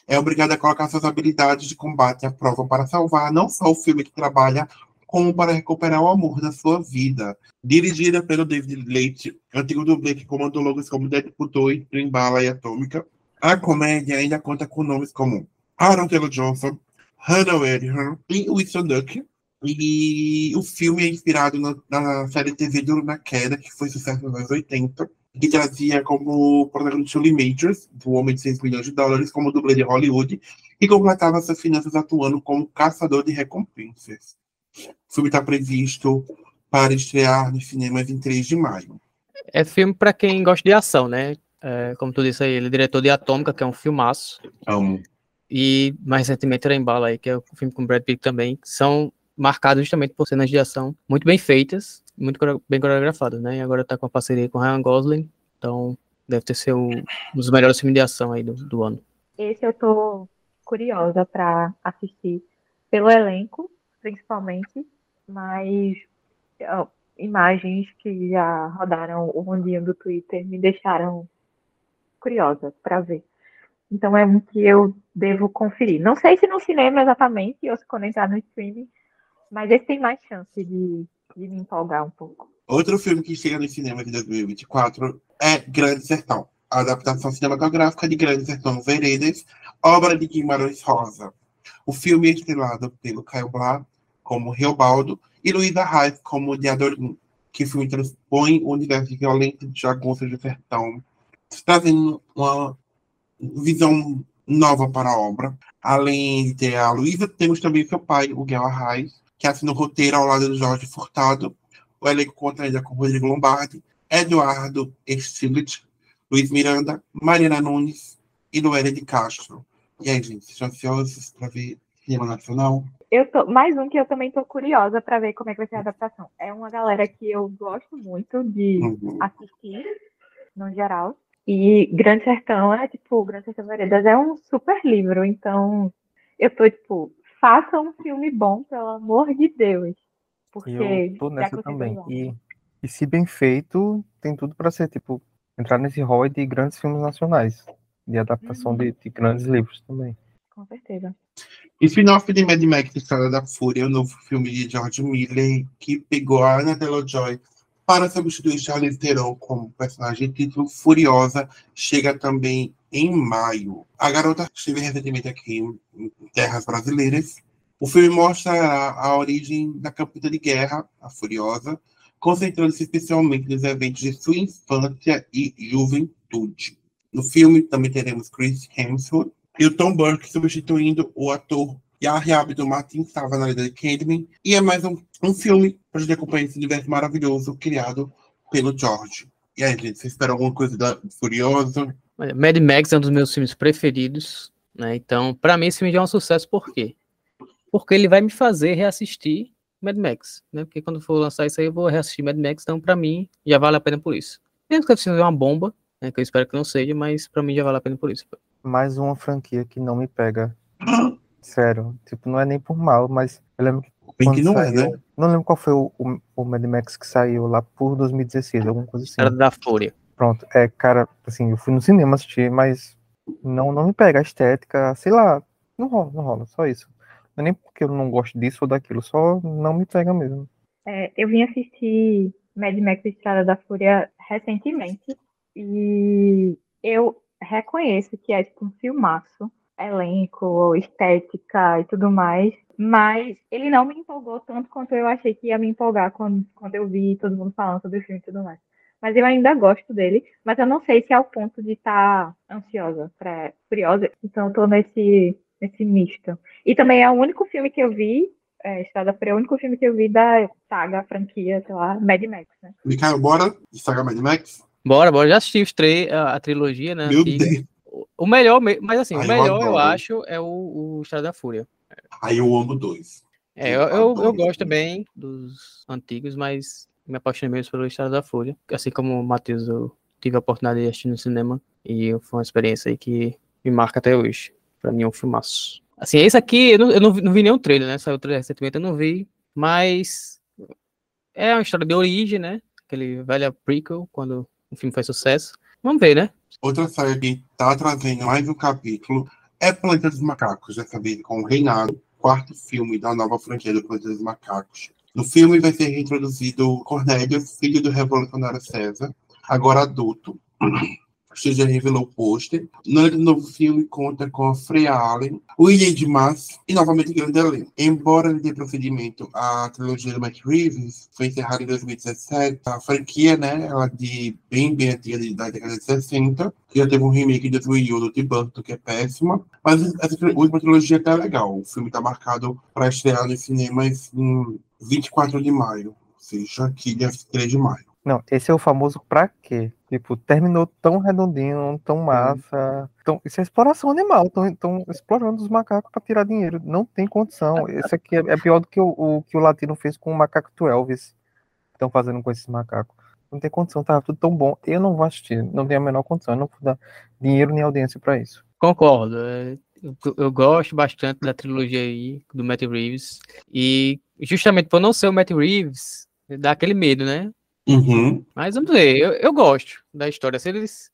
é obrigado a colocar suas habilidades de combate à prova para salvar não só o filme que trabalha, como para recuperar o amor da sua vida. Dirigida pelo David Leite, antigo dublê que comandou logos como Deadpool 2, Trem Bala e Atômica, a comédia ainda conta com nomes como Aaron Taylor Johnson, Hannah Wedham e Wilson Duck. E o filme é inspirado na, na série TV Duro na Queda, que foi sucesso nos anos 80, que trazia como protagonista Julie Majors, do Homem de 6 milhões de dólares, como dublê de Hollywood, e completava suas finanças atuando como caçador de recompensas. O filme está previsto para estrear nos cinemas em 3 de maio. É filme pra quem gosta de ação, né? É, como tu disse aí, ele é diretor de Atômica, que é um filmaço. Amo. E mais recentemente Trem Bala aí, que é o filme com Brad Pitt também, que são marcados justamente por cenas de ação muito bem feitas, muito bem coreografadas, né? E agora tá com a parceria com Ryan Gosling, então deve ter sido um dos melhores filmes de ação aí do, do ano. Esse eu tô curiosa pra assistir pelo elenco, principalmente, mas imagens que já rodaram o mundinho do Twitter me deixaram curiosa pra ver. Então é um que eu devo conferir. Não sei se no cinema exatamente, ou se quando entrar no streaming, mas esse tem mais chance de, de me empolgar um pouco. Outro filme que chega no cinema de 2024 é Grande Sertão. a adaptação cinematográfica de Grande Sertão Veredas, obra de Guimarães Rosa. O filme é estrelado pelo Caio Blá como Reobaldo e Luísa Reis como Diadorim, que o filme transpõe o universo violento de jagunças do sertão, trazendo uma visão nova para a obra. Além de ter a Luísa, temos também seu pai, o Guel Arraes, que assina o roteiro ao lado do Jorge Furtado. O elenco conta ainda com Rodrigo Lombardi, Eduardo Stiglitz, Luiz Miranda, Mariana Nunes e Noélia de Castro. E aí, gente, estão ansiosos para ver cinema nacional? Eu tô, mais um que eu também tô curiosa para ver como é que vai ser a adaptação. É uma galera que eu gosto muito de Uhum. assistir, no geral. E Grande Sertão é, tipo, Grande Sertão Veredas é um super livro, então eu tô, tipo, faça um filme bom, pelo amor de Deus. Porque eu tô nessa também. E, e se bem feito, tem tudo para ser, tipo, entrar nesse hall de grandes filmes nacionais. De adaptação Uhum. de, de grandes livros também. Com certeza. E spin-off de Mad Max Estrada da Fúria, o novo filme de George Miller, que pegou a Anna Taylor-Joy para substituir Charlize Theron como personagem de título Furiosa, chega também em maio. A garota esteve recentemente aqui em terras brasileiras. O filme mostra a, origem da campeã de guerra, a Furiosa, concentrando-se especialmente nos eventos de sua infância e juventude. No filme também teremos Chris Hemsworth e o Tom Burke substituindo o ator Yahya Abdul-Mateen, que estava na de Candyman. E é mais um, um filme para a gente acompanhar esse universo maravilhoso criado pelo George. E aí, gente, vocês esperam alguma coisa da Furiosa? Mad Max é um dos meus filmes preferidos, né? Então, pra mim esse filme já é um sucesso, por quê? Porque ele vai me fazer reassistir Mad Max, né? Porque quando for lançar isso aí eu vou reassistir Mad Max, então pra mim já vale a pena por isso. Mesmo que seja uma bomba, né? Que eu espero que não seja, mas pra mim já vale a pena por isso. Mais uma franquia que não me pega. Sério. Tipo, não é nem por mal, mas eu lembro que Bem que não é, saiu- né? Não lembro qual foi o, o, o Mad Max que saiu lá por 2016, alguma coisa assim. Era da Fúria. Pronto, é, cara, assim, eu fui no cinema assistir, mas não, não me pega a estética, sei lá, não rola, não rola, só isso. Não é nem porque eu não gosto disso ou daquilo, só não me pega mesmo. É, eu vim assistir Mad Max Estrada da Fúria recentemente e eu reconheço que é tipo um filmaço, elenco, estética e tudo mais, mas ele não me empolgou tanto quanto eu achei que ia me empolgar quando, quando eu vi todo mundo falando sobre o filme e tudo mais. Mas eu ainda gosto dele, mas eu não sei se é ao ponto de estar ansiosa, pra, curiosa, então eu tô nesse, nesse misto. E também é o único filme que eu vi é, Estrada Fúria é o único filme que eu vi da saga, franquia, sei lá, Mad Max, né? Mikael, bora? Saga Mad Max? Bora, bora, já assisti os três, a, a trilogia, né? Meu antiga. Deus. O- melhor, me- mas assim, Ai, o eu melhor eu, adoro. acho é o, o Estrada da Fúria. Aí eu amo dois. É, Eu eu, eu, eu gosto também. também dos antigos, mas me apaixonei mesmo pelo Estrada da Fúria. Assim como o Matheus, eu tive a oportunidade de assistir no cinema e foi uma experiência aí que me marca até hoje. Pra mim é um filmaço. Assim, esse aqui, eu não, eu não, vi, não vi nenhum trailer, né? Saiu o trailer recentemente, eu não vi, mas é uma história de origem, né? Aquele velho prequel, quando o filme faz sucesso. Vamos ver, né? Outra série que tá trazendo mais um capítulo é Planeta dos Macacos, dessa vez com o Reinado, quarto filme da nova franquia do Planeta dos Macacos. No filme vai ser reintroduzido Cornélio, filho do revolucionário César, agora adulto. Você já revelou o pôster. No novo filme conta com a Freya Allen, William Dimas e novamente grande elenco. Embora dê procedimento à trilogia do Matt Reeves, foi encerrada em 2017, a franquia, né, ela de bem, bem antiga, de- da década de 60, que já teve um remake de 2001 do Tim Burton, que é péssima, mas essa última trilogia tá legal. O filme tá marcado para estrear nos cinemas em 24 de maio, ou seja, aqui dia 3 de maio. Não, esse é o famoso pra quê? Tipo, terminou tão redondinho, tão massa. Então, isso é exploração animal. Estão explorando os macacos pra tirar dinheiro. Não tem condição. Esse aqui é, é pior do que o, o que o latino fez com o macaco do Elvis. Estão fazendo com esses macacos. Não tem condição, tava tudo tão bom. Eu não vou assistir, não tenho a menor condição. Eu não vou dar dinheiro nem audiência pra isso. Concordo. é, Eu, eu gosto bastante da trilogia aí, do Matt Reeves. E justamente por não ser o Matt Reeves, dá aquele medo, né? Uhum. Mas vamos ver, eu, eu gosto da história. Se eles.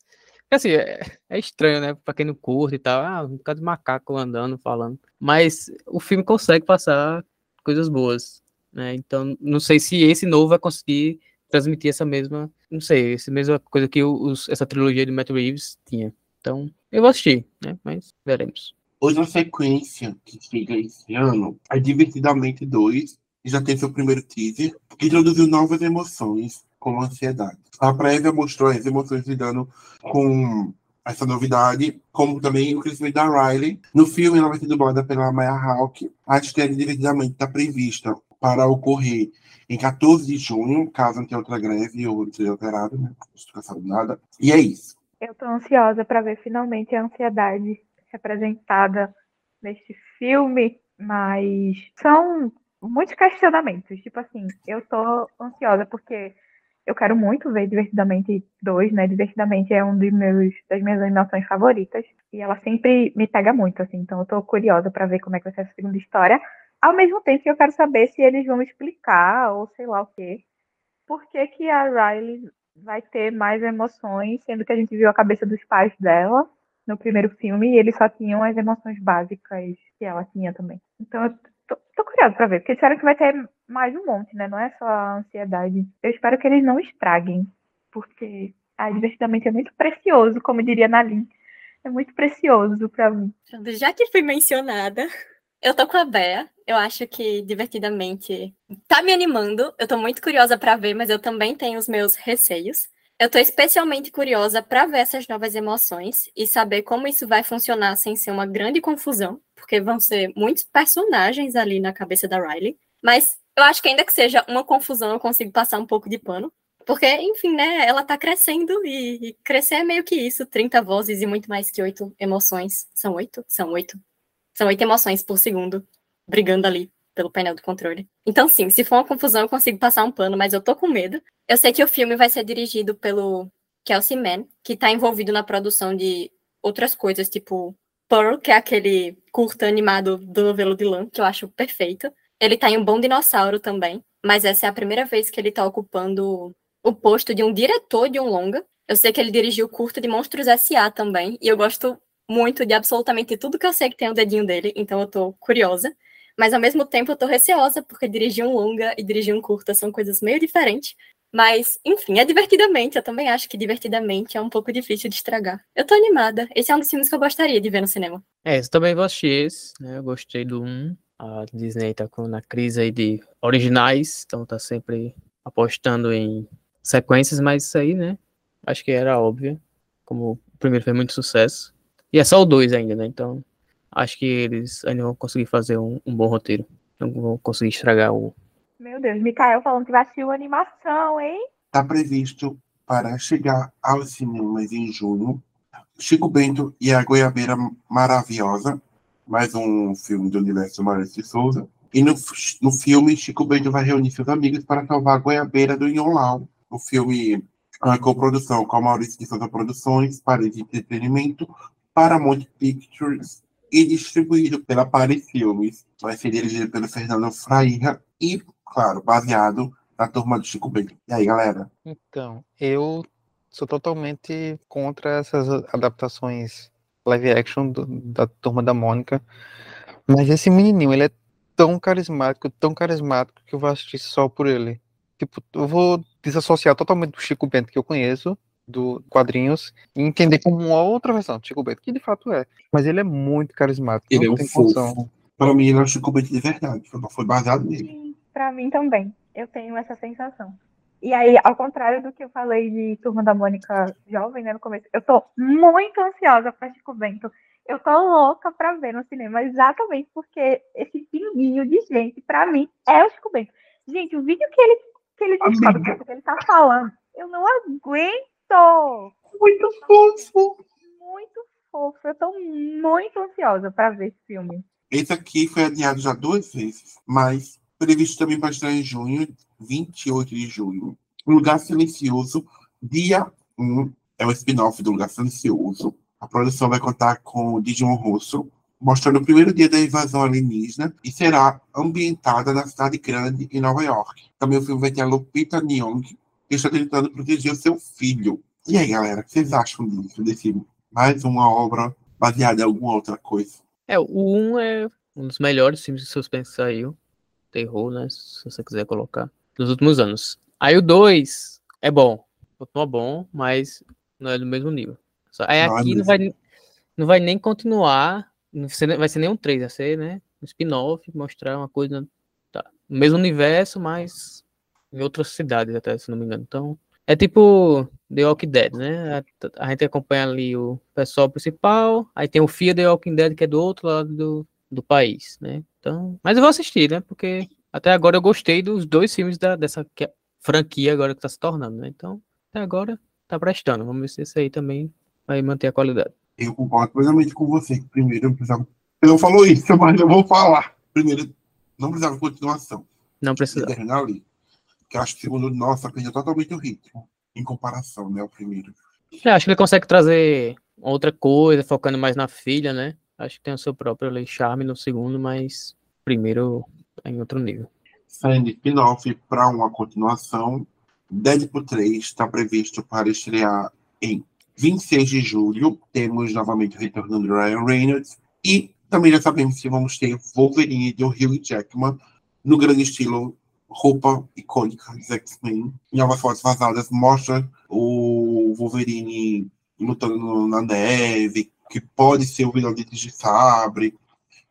Assim, é, é estranho, né? Pra quem não curte e tal. Ah, um bocado de macaco andando, falando. Mas o filme consegue passar coisas boas. Né? Então, não sei se esse novo vai conseguir transmitir essa mesma, não sei, essa mesma coisa que os, essa trilogia de Matt Reeves tinha. Então, eu vou assistir, né? Mas veremos. Outra sequência que chega esse ano é Divertidamente 2, que já tem seu primeiro teaser, que introduziu novas emoções, como ansiedade. A prévia mostrou as emoções lidando com essa novidade, como também o crescimento da Riley. No filme, ela vai ser dublada pela Maya Hawke. A estreia de Divertidamente está prevista para ocorrer em 14 de junho, caso não tenha outra greve ou seja alterado, né? Não estou nada. E é isso. Eu tô ansiosa para ver finalmente a ansiedade representada neste filme, mas são muitos questionamentos. Tipo assim, eu tô ansiosa porque eu quero muito ver Divertidamente 2, né? Divertidamente é um dos meus, das minhas animações favoritas. E ela sempre me pega muito, assim. Então eu tô curiosa para ver como é que vai ser a segunda história. Ao mesmo tempo que eu quero saber se eles vão explicar, ou sei lá o quê, por que, que a Riley vai ter mais emoções, sendo que a gente viu a cabeça dos pais dela no primeiro filme e eles só tinham as emoções básicas que ela tinha também. Então tô, tô curiosa pra ver, porque disseram que vai ter mais um monte, né? Não é só a ansiedade. Eu espero que eles não estraguem, porque a divertidamente é muito precioso, como diria Nalim. É muito precioso pra mim. Já que fui mencionada, eu tô com a Bea. Eu acho que divertidamente tá me animando. Eu tô muito curiosa para ver, mas eu também tenho os meus receios. Eu tô especialmente curiosa para ver essas novas emoções e saber como isso vai funcionar sem ser uma grande confusão, porque vão ser muitos personagens ali na cabeça da Riley. Mas eu acho que ainda que seja uma confusão, eu consigo passar um pouco de pano. Porque, enfim, né, ela tá crescendo e, e crescer é meio que isso, 30 vozes e muito mais que oito emoções. São oito? São oito. São oito emoções por segundo, brigando ali pelo painel do controle. Então, sim, se for uma confusão, eu consigo passar um pano, mas eu tô com medo. Eu sei que o filme vai ser dirigido pelo Kelsey Mann, que tá envolvido na produção de outras coisas, tipo Pearl, que é aquele curta animado do novelo de Lã, que eu acho perfeito. Ele tá em um Bom Dinossauro também, mas essa é a primeira vez que ele tá ocupando o posto de um diretor de um longa. Eu sei que ele dirigiu o curta de Monstros S.A. também, e eu gosto muito de absolutamente tudo que eu sei que tem o dedinho dele, então eu tô curiosa. Mas ao mesmo tempo eu tô receosa, porque dirigir um longa e dirigir um curta são coisas meio diferentes. Mas, enfim, é divertidamente. Eu também acho que divertidamente é um pouco difícil de estragar. Eu tô animada. Esse é um dos filmes que eu gostaria de ver no cinema. É, eu também assistir esse, né? Eu gostei do 1. A Disney tá com, na crise aí de originais, então tá sempre apostando em sequências, mas isso aí, né? Acho que era óbvio. Como o primeiro fez muito sucesso. E é só o 2 ainda, né? Então, acho que eles ainda vão conseguir fazer um, um bom roteiro. Não vão conseguir estragar o. Meu Deus, Mikael falando que vai assistir uma animação, hein? Está previsto para chegar aos cinemas em junho. Chico Bento e a Goiabeira Maravilhosa, mais um filme do universo Maurício de Souza. E no, no filme, Chico Bento vai reunir seus amigos para salvar a Goiabeira do Inholau. O filme a coprodução com a Maurício de Souza Produções, Parede Entretenimento, Paramount Pictures e distribuído pela Paris Filmes. Vai ser dirigido pelo Fernando Fraira e, claro, baseado na turma do Chico Bento. E aí, galera? Então, eu sou totalmente contra essas adaptações live action do, da turma da Mônica. Mas esse menininho, ele é tão carismático, tão carismático que eu vou assistir só por ele. Tipo, eu vou desassociar totalmente do Chico Bento que eu conheço do quadrinhos e entender como uma outra versão do Chico Bento, que de fato é. Mas ele é muito carismático. Ele é um fofo. Para mim, ele é o Chico Bento de verdade. Foi baseado nele. Para mim também. Eu tenho essa sensação. E aí, ao contrário do que eu falei de Turma da Mônica jovem, né, no começo, eu tô muito ansiosa para Chico Bento. Eu tô louca para ver no cinema, exatamente porque esse pinguinho de gente, para mim, é o Chico Bento. Gente, o vídeo que ele, que ele descobre, que ele tá falando, eu não aguento muito fofo! Muito fofo. Eu tô muito ansiosa para ver esse filme. Esse aqui foi adiado já duas vezes, mas previsto também para estar em junho, 28 de junho. Lugar Silencioso, dia 1, é o spin-off do Lugar Silencioso. A produção vai contar com o Dijon Russo, mostrando o primeiro dia da invasão alienígena e será ambientada na cidade grande em Nova York. Também o filme vai ter a Lupita Nyong'o, que está tentando proteger o seu filho. E aí, galera, o que vocês acham disso? Desse mais uma obra baseada em alguma outra coisa? É, o 1 é um dos melhores filmes de suspense que saiu. Terror, né? Se você quiser colocar. Nos últimos anos. Aí o 2 é bom. Continua bom, mas não é do mesmo nível. Só, aí Não é aqui não vai, não vai nem continuar. Não vai ser- nem um 3, vai ser, né? Um spin-off, mostrar uma coisa. Tá, no mesmo universo, mas em outras cidades, até, se não me engano. Então, é tipo The Walking Dead, né? A, a gente acompanha ali o pessoal principal, aí tem o Fear The Walking Dead, que é do outro lado do, do país, né? Então, mas eu vou assistir, né? Porque até agora eu gostei dos dois filmes da, dessa é franquia agora que tá se tornando, né? Então, até agora tá prestando. Vamos ver se esse aí também vai manter a qualidade. Eu concordo plenamente com você. que Primeiro, eu precisava. Eu não falou isso, mas eu vou falar. Primeiro, não precisava de continuação. Não precisa. Terminar ali. Que eu acho que o segundo, nossa, perdeu totalmente o ritmo. Em comparação, né? O primeiro. Eu acho que ele consegue trazer outra coisa, focando mais na filha, né? Acho que tem o seu próprio charme no segundo, mas primeiro é em outro nível. Saindo spin-off para uma continuação. Deadpool 3 está previsto para estrear em 26 de julho. Temos novamente o retorno do Ryan Reynolds. E também já sabemos que vamos ter Wolverine do Hugh Jackman no grande estilo roupa icônica dos X-Men. Novas fotos vazadas mostra o Wolverine lutando na neve, que pode ser o vilão de Sabre.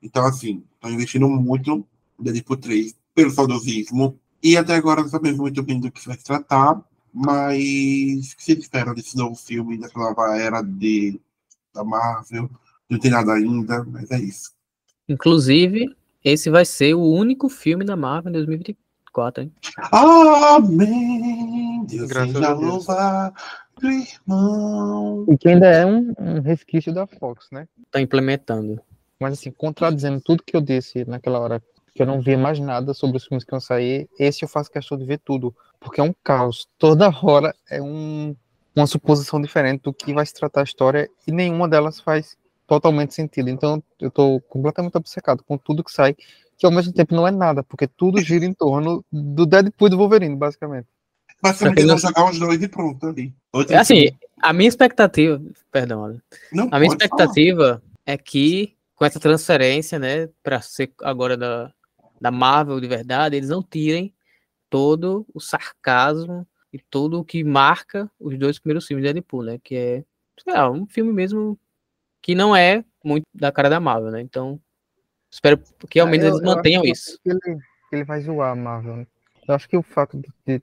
Então, assim, estão investindo muito no Deadpool 3 pelo saudosismo. E até agora não sabemos muito bem do que vai se tratar, mas o que vocês esperam desse novo filme, dessa nova era de, da Marvel? Não tem nada ainda, mas é isso. Inclusive, esse vai ser o único filme da Marvel em 2024, hein? Amém! Deus Graças seja louvado, irmão. E que ainda é um, um resquício da Fox, né? Tá implementando. Mas assim, contradizendo tudo que eu disse naquela hora, que eu não via mais nada sobre os filmes que iam sair, esse eu faço questão de ver tudo, porque é um caos. Toda hora é um, uma suposição diferente do que vai se tratar a história e nenhuma delas faz totalmente sentido. Então eu tô completamente obcecado com tudo que sai, que ao mesmo tempo não é nada, porque tudo gira em torno do Deadpool e do Wolverine, basicamente. Basicamente, eles vão jogar os dois e pronto ali. Outro É assim, a minha expectativa, perdão, não a minha expectativa é que com essa transferência, né, para ser agora da, da Marvel de verdade, eles não tirem todo o sarcasmo e tudo o que marca os dois primeiros filmes de Deadpool, né, que é, sei lá, um filme mesmo que não é muito da cara da Marvel, né? Então, espero que ao Ah, menos eu- eles eu acho mantenham isso. que Ele, que ele vai zoar a Marvel. né? Eu acho que o fato de, de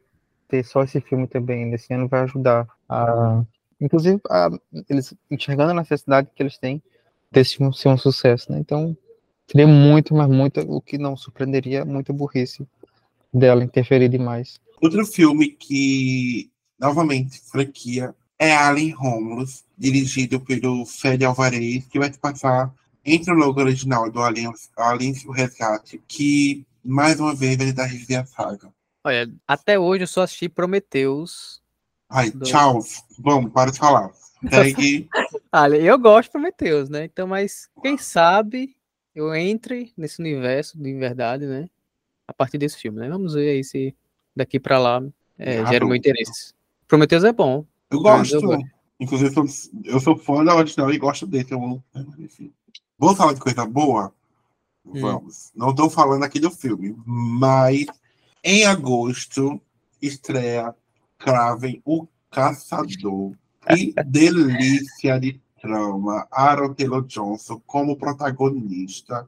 ter só esse filme também nesse ano vai ajudar a. Inclusive, a, eles enxergando a necessidade que eles têm desse filme ser um sucesso, né? Então, seria muito, mas muito, o que não surpreenderia, muita burrice dela interferir demais. Outro filme que, novamente, franquia, é Alien Romulus, dirigido pelo Fede Alvarez, que vai se passar entre o logo original do Alien, Alien o Resgate, que, mais uma vez, vai dar a saga. Olha, até hoje eu só assisti Prometheus. Ai, Do- tchau. Vamos, para de falar. Olha, eu gosto de Prometheus, né? Então, mas quem sabe eu entre nesse universo de verdade, né? A partir desse filme, né? Vamos ver aí se daqui pra lá é, Ah, gera o meu interesse. Prometheus é bom. Eu Mas eu gosto. gosto. Inclusive, eu sou, eu sou fã da original e gosto. Eu, amo, né, mas enfim. Vamos falar de coisa boa? Hum. Vamos. Não estou falando aqui do filme, mas em agosto estreia Craven, o Caçador. Que delícia de trama. Aaron Taylor Johnson como protagonista.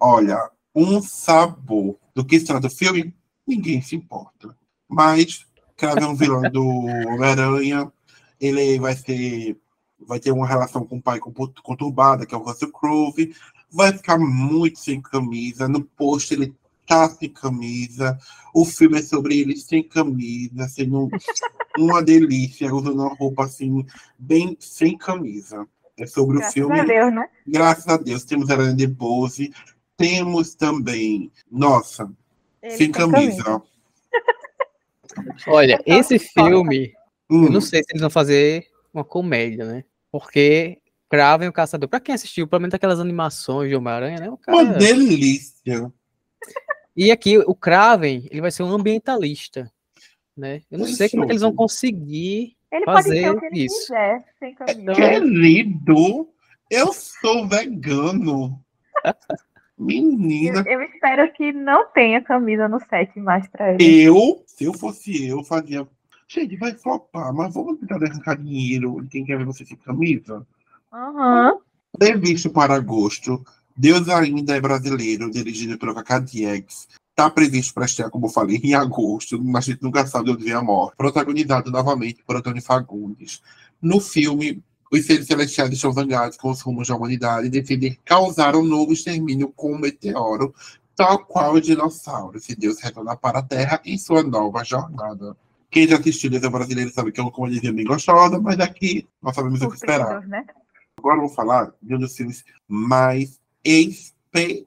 Olha, um sabor. Do que se trata o filme? Ninguém se importa. Mas Craven é um vilão do Homem-Aranha. Ele vai ser. Vai ter uma relação com o pai contu- conturbada, que é o Russell Crowe. Vai ficar muito sem camisa. No post ele tá sem camisa. O filme é sobre ele sem camisa, sendo um- uma delícia, usando uma roupa assim, bem sem camisa. É sobre o Graças filme. a Deus, né? Graças a Deus, temos Aranha de Bose. Temos também, nossa, Ele sem camisa. Olha, esse filme, Hum, eu não sei se eles vão fazer uma comédia, né? Porque Craven o Caçador. Pra quem assistiu, pelo menos aquelas animações de Homem-Aranha, né? O uma cara... delícia. E aqui, o Craven, ele vai ser um ambientalista, né? Eu não sei como é que eles vão conseguir Ele pode ser fazer o que ele isso. quiser, sem camisa. Então, Querido, eu sou vegano. Menina, Eu, eu espero que não tenha camisa no set mais pra ele. eu Se eu fosse eu, fazia. Gente, vai flopar, mas vamos tentar arrancar dinheiro quem quer ver você sem camisa. Aham. Previsto para agosto, Deus Ainda é Brasileiro, dirigido pelo Kaká Diegues. Está previsto para estrear, como eu falei, em agosto, mas a gente nunca sabe onde vem a morte. Protagonizado novamente por Antônio Fagundes. No filme, os seres celestiais estão zangados com os rumos da humanidade e decidem causar um novo extermínio com um meteoro, tal qual os dinossauros, e Deus retorna para a Terra em sua nova jornada. Quem já assistiu Deus é Brasileiro sabe que é uma comédia bem gostosa, mas aqui nós sabemos o que esperar. Né? Agora eu vou falar de um dos filmes mais esperados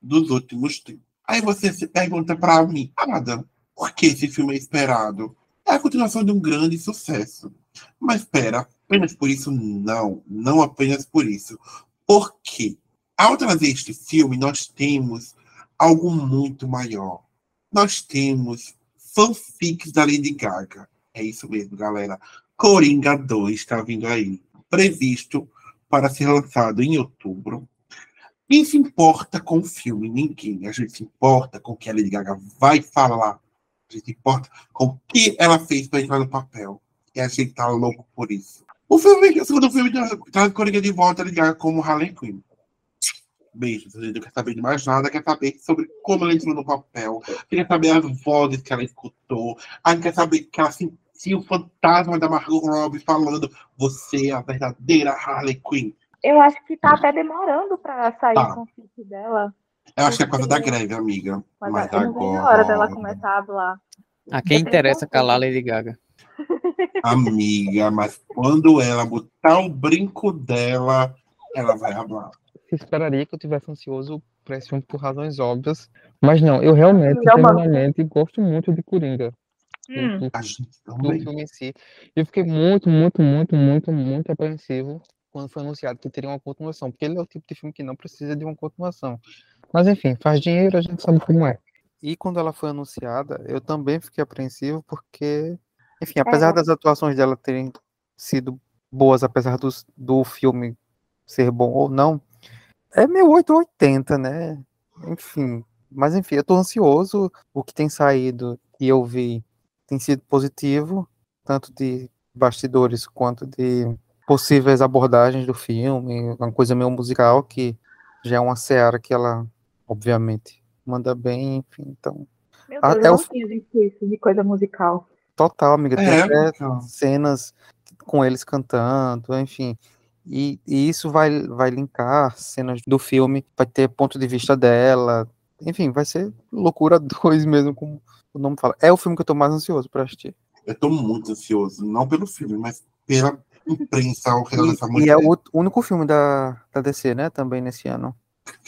dos últimos tempos. Aí você se pergunta para mim, Ada, por que esse filme é esperado? É a continuação de um grande sucesso. Mas espera, apenas por isso? Não, não apenas por isso. Porque ao trazer este filme, nós temos algo muito maior. Nós temos fanfics da Lady Gaga. É isso mesmo, galera. Coringa 2 está vindo aí. Previsto para ser lançado em outubro. Quem se importa com o filme? Ninguém. A gente se importa com o que a Lady Gaga vai falar. A gente se importa com o que ela fez para entrar no papel. E a gente tá louco por isso. O filme, o segundo filme traz Coringa de volta, Lady Gaga como Harley Quinn. Beijos. A gente não quer saber de mais nada, quer saber sobre como ela entrou no papel, quer saber as vozes que ela escutou, a gente quer saber que ela sentiu o fantasma da Margot Robbie falando: Você é a verdadeira Harley Quinn. Eu acho que tá até demorando pra sair Tá. o conflito dela. Eu acho que é por causa da greve, amiga. Mas, Mas eu não vejo a hora dela agora, começar a falar. A quem interessa calar a Lady Gaga. amiga, mas quando ela botar o brinco dela, ela vai falar. Eu esperaria que eu tivesse ansioso para esse filme por razões óbvias. Mas não, eu realmente, genuinamente, gosto muito de Coringa. Hum, Do, filme em si. E eu fiquei muito, muito, muito, muito, muito apreensivo quando foi anunciado que teria uma continuação. Porque ele é o tipo de filme que não precisa de uma continuação. Mas enfim, faz dinheiro, a gente sabe como é. E quando ela foi anunciada, eu também fiquei apreensivo porque, enfim, apesar É. das atuações dela terem sido boas, apesar dos, do filme ser bom ou não, é meio 880, né? Enfim, mas enfim, eu tô ansioso. O que tem saído e eu vi tem sido positivo, tanto de bastidores quanto de possíveis abordagens do filme, uma coisa meio musical que já é uma seara que ela, obviamente, manda bem, enfim, então, meu Deus, é eu o- tinha visto isso de coisa musical. total, amiga, tem É, até então. cenas com eles cantando, enfim. E, e isso vai, vai linkar cenas do filme, vai ter ponto de vista dela. Enfim, vai ser loucura 2 mesmo, como o nome fala. É o filme que eu tô mais ansioso pra assistir. Eu tô muito ansioso, não pelo filme, mas pela imprensa ao redor dessa E, e mulher. é o único filme da, da DC, né? Também nesse ano.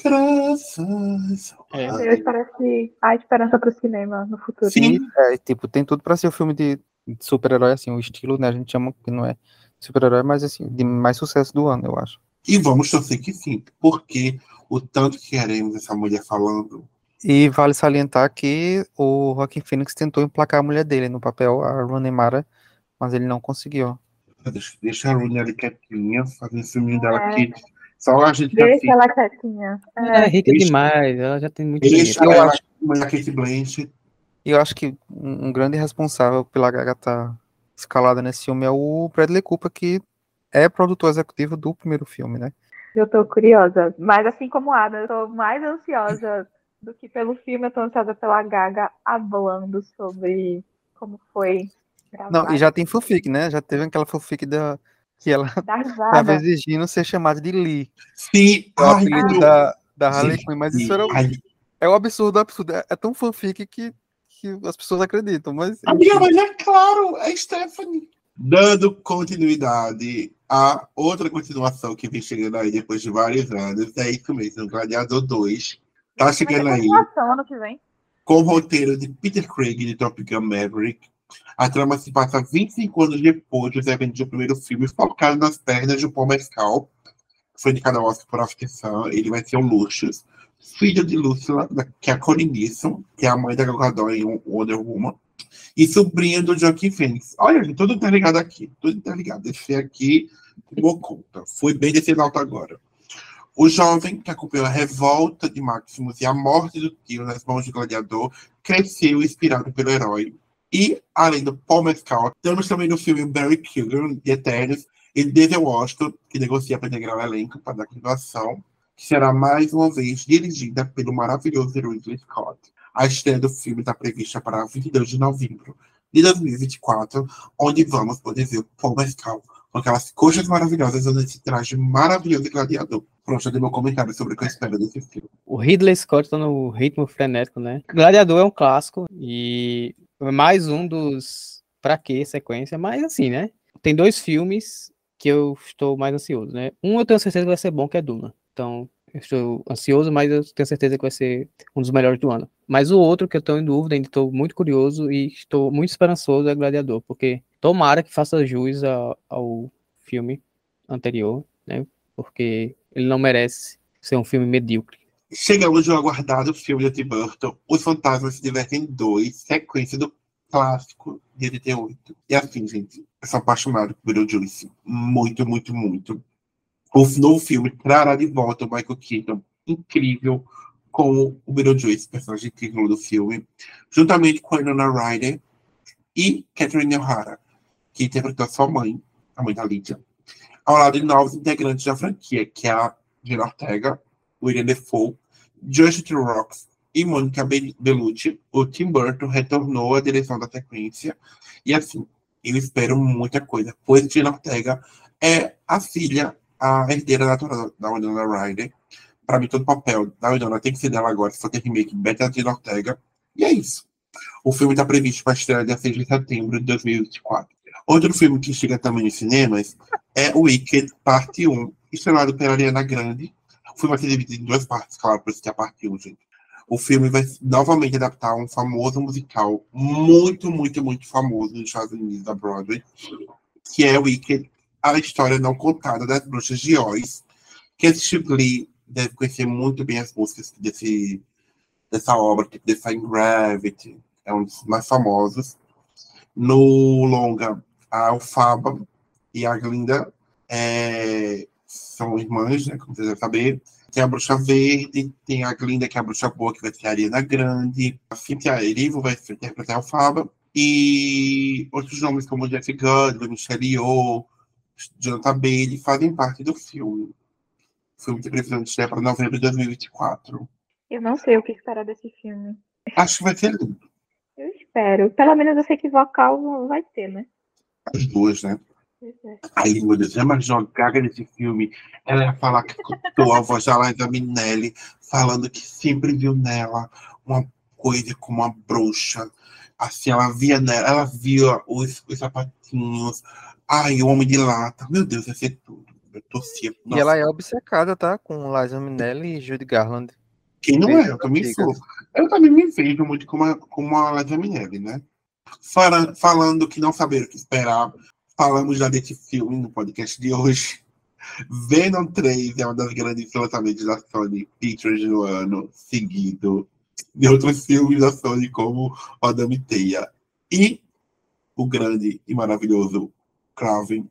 Graças. É. a Eu espero que há esperança pro cinema no futuro. Sim. É, tipo, tem tudo pra ser um filme de, de super-herói, assim, o estilo, né? A gente chama que não é super-herói, mas assim, de mais sucesso do ano, eu acho. E vamos torcer que sim, porque o tanto que queremos essa mulher falando. E vale salientar que o Joaquin Phoenix tentou emplacar a mulher dele no papel, a Rooney Mara, mas ele não conseguiu. Deixa, deixa a Rooney ali quietinha, fazendo o filminho dela É. aqui. Só a gente que Deixa ela quietinha. Ela É, é rica Deixa- demais, ela já tem muito Deixa dinheiro. Eu ela a Kate Blanchett. E eu acho que um, um grande responsável pela Gaga estar escalada nesse filme é o Bradley Cooper, que é produtor executivo do primeiro filme, né? Eu tô curiosa. Mas assim como a Ada, eu tô mais ansiosa do que pelo filme, eu tô ansiosa pela Gaga falando sobre como foi. Não, e já tem fanfic, né? Já teve aquela fanfic da, que ela estava exigindo ser chamada de Lee, Sim, é o apelido da, da Harley Quinn, mas isso era, ai, é um absurdo, absurdo. É, é tão fanfic que, que as pessoas acreditam, mas Amiga, mas é claro, é Stephanie. Dando continuidade a outra continuação que vem chegando aí depois de vários anos, é isso mesmo, Gladiador 2. Tá chegando aí ano que vem. com o roteiro de Peter Craig de Top Gun Maverick. A trama se passa 25 anos depois dos eventos do primeiro filme, focado nas pernas de Paul Mescal, que foi indicado ao Oscar por Aftersun. Ele vai ser o Lucius, filho de da- que é a Connie Nielsen, que é a mãe da Gal Gadot em Wonder Woman, e sobrinha do Joaquin Phoenix. Olha, gente, tudo interligado aqui, tudo interligado. Deixei aqui, tomou conta. Foi bem desse alto agora. O jovem que acompanhou a revolta de Maximus e a morte do tio nas mãos do gladiador cresceu inspirado pelo herói. E, além do Paul Mescal, temos também no filme Barry Kilgore, de Eternos, e Denzel Washington, que negocia para integrar o elenco para dar continuação, que será mais uma vez dirigida pelo maravilhoso Ridley Scott. A estreia do filme está prevista para 22 de novembro de 2024, onde vamos poder ver o Paul Mescal com aquelas coxas maravilhosas usando esse traje maravilhoso de gladiador. Pronto, já dei meu comentário sobre o que eu espero desse filme. O Ridley Scott tá no ritmo frenético, né? Gladiador é um clássico e mais um dos pra quê sequência, mas assim, né? Tem dois filmes que eu estou mais ansioso, né? Um eu tenho certeza que vai ser bom, que é Duna. Então, estou ansioso, mas eu tenho certeza que vai ser um dos melhores do ano. Mas o outro que eu estou em dúvida, ainda estou muito curioso e estou muito esperançoso é Gladiador, porque tomara que faça jus ao, ao filme anterior, né? Porque ele não merece ser um filme medíocre. Chegamos ao aguardado filme de Tim Burton, Os Fantasmas se Divertem 2, sequência do clássico de 88. E assim, gente, eu sou apaixonado por Beetlejuice. Muito, muito, muito. O novo filme trará de volta o Michael Keaton, incrível, com o Beetlejuice, personagem incrível do filme, juntamente com a Winona Ryder e Catherine O'Hara, que interpretou sua mãe, a mãe da Lydia, ao lado de novos integrantes da franquia, que é a Gina Ortega, William Defoe, Josh Rocks e Mônica Bellucci. O Tim Burton retornou à direção da sequência e, assim, eu espero muita coisa, pois Gina Ortega é a filha a herdeira natural da Winona Ryder. Para mim, todo papel da Winona tem que ser dela agora, for ter remake Beatriz Ortega. E é isso. O filme está previsto para estrear dia 6 de setembro de 2024. Outro filme que chega também nos cinemas é Wicked, parte 1, estrelado pela Ariana Grande. O filme vai ser dividido em duas partes, claro, por isso que é a parte 1, gente. O filme vai novamente adaptar um famoso musical, muito, muito, muito famoso nos Estados Unidos, da Broadway, que é Wicked, a história não contada das bruxas de Oz, que esse Glee deve conhecer muito bem as músicas desse, dessa obra, tipo Define Gravity, é um dos mais famosos. No longa, a Alfaba e a Glinda é, são irmãs, né, como vocês devem saber. Tem a Bruxa Verde, tem a Glinda, que é a Bruxa Boa, que vai ser a Ariana Grande. A Cynthia Erivo vai interpretar a Alfaba. E outros nomes como Jeff Goodwin, Michelle Yeoh, Jonathan Bailey fazem parte do filme. O filme tem previsão de estreia para novembro de 2024. Eu não sei o que esperar desse filme. Acho que vai ser lindo. Eu espero. Pelo menos eu sei que vocal vai ter, né? As duas, né? É. Aí, meu Deus, é uma jogada desse filme. Ela ia falar que escutou a voz da Liza Minelli falando que sempre viu nela uma coisa como uma bruxa. Assim, ela via nela, ela via os, os sapatinhos, Ai, o Homem de Lata. Meu Deus, vai ser tudo. Eu torcia. E ela é obcecada, tá? Com Liza Minnelli e Judy Garland. Quem não é? Eu também sou. Eu também me vejo muito como a, como a Liza Minnelli, né? Fala, falando que não saber o que esperar, falamos já desse filme no podcast de hoje. Venom 3 é uma das grandes lançamentos da Sony Pictures no ano, seguido de outros filmes da Sony como Odame Teia. E o grande e maravilhoso Craven.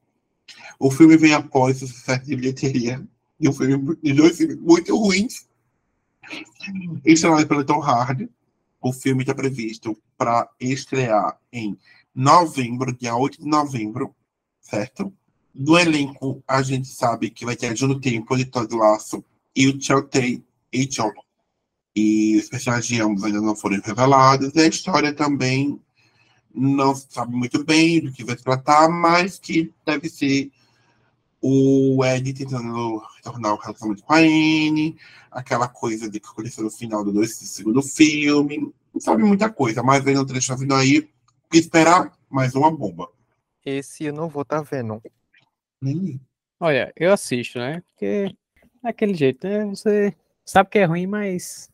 O filme vem após o sucesso de bilheteria de um filme de dois filmes muito ruins. Estrelado pelo Tom Hardy. O filme está previsto para estrear em novembro, dia 8 de novembro, certo? No elenco, a gente sabe que vai ter a Juno Temple de Todd Lasso e o Chelsea e John. E os personagens de ambos ainda não foram revelados. E a história também não sabe muito bem do que vai tratar, mas que deve ser o Ed tentando retornar o relacionamento com a Anne, aquela coisa de que aconteceu no final do, do segundo filme. Não sabe muita coisa, mas vendo o trecho vindo aí, esperar? Mais uma bomba. Esse eu não vou estar tá vendo. Nem Olha, eu assisto, né? Porque é aquele jeito, né? Você sabe que é ruim, mas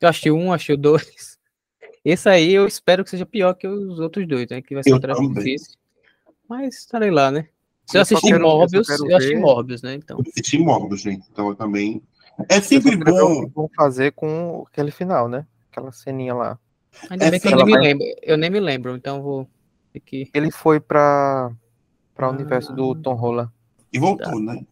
eu achei um, achei dois. Esse aí eu espero que seja pior que os outros dois, né? Que vai ser Eu um também. difícil. Mas estarei lá, né? Se eu, Eu só assistir quero- eu Morbius, quero eu assisti ver- Morbius, né? Então. Eu assisti Morbius, gente. Então eu também. É sempre Eu bom. que vão fazer com aquele final, né? Aquela ceninha lá. Ainda É bem que eu nem me vai- lembro. Eu nem me lembro, então vou que. Ele foi para para o Ah. universo do Tom Holland. E voltou, né?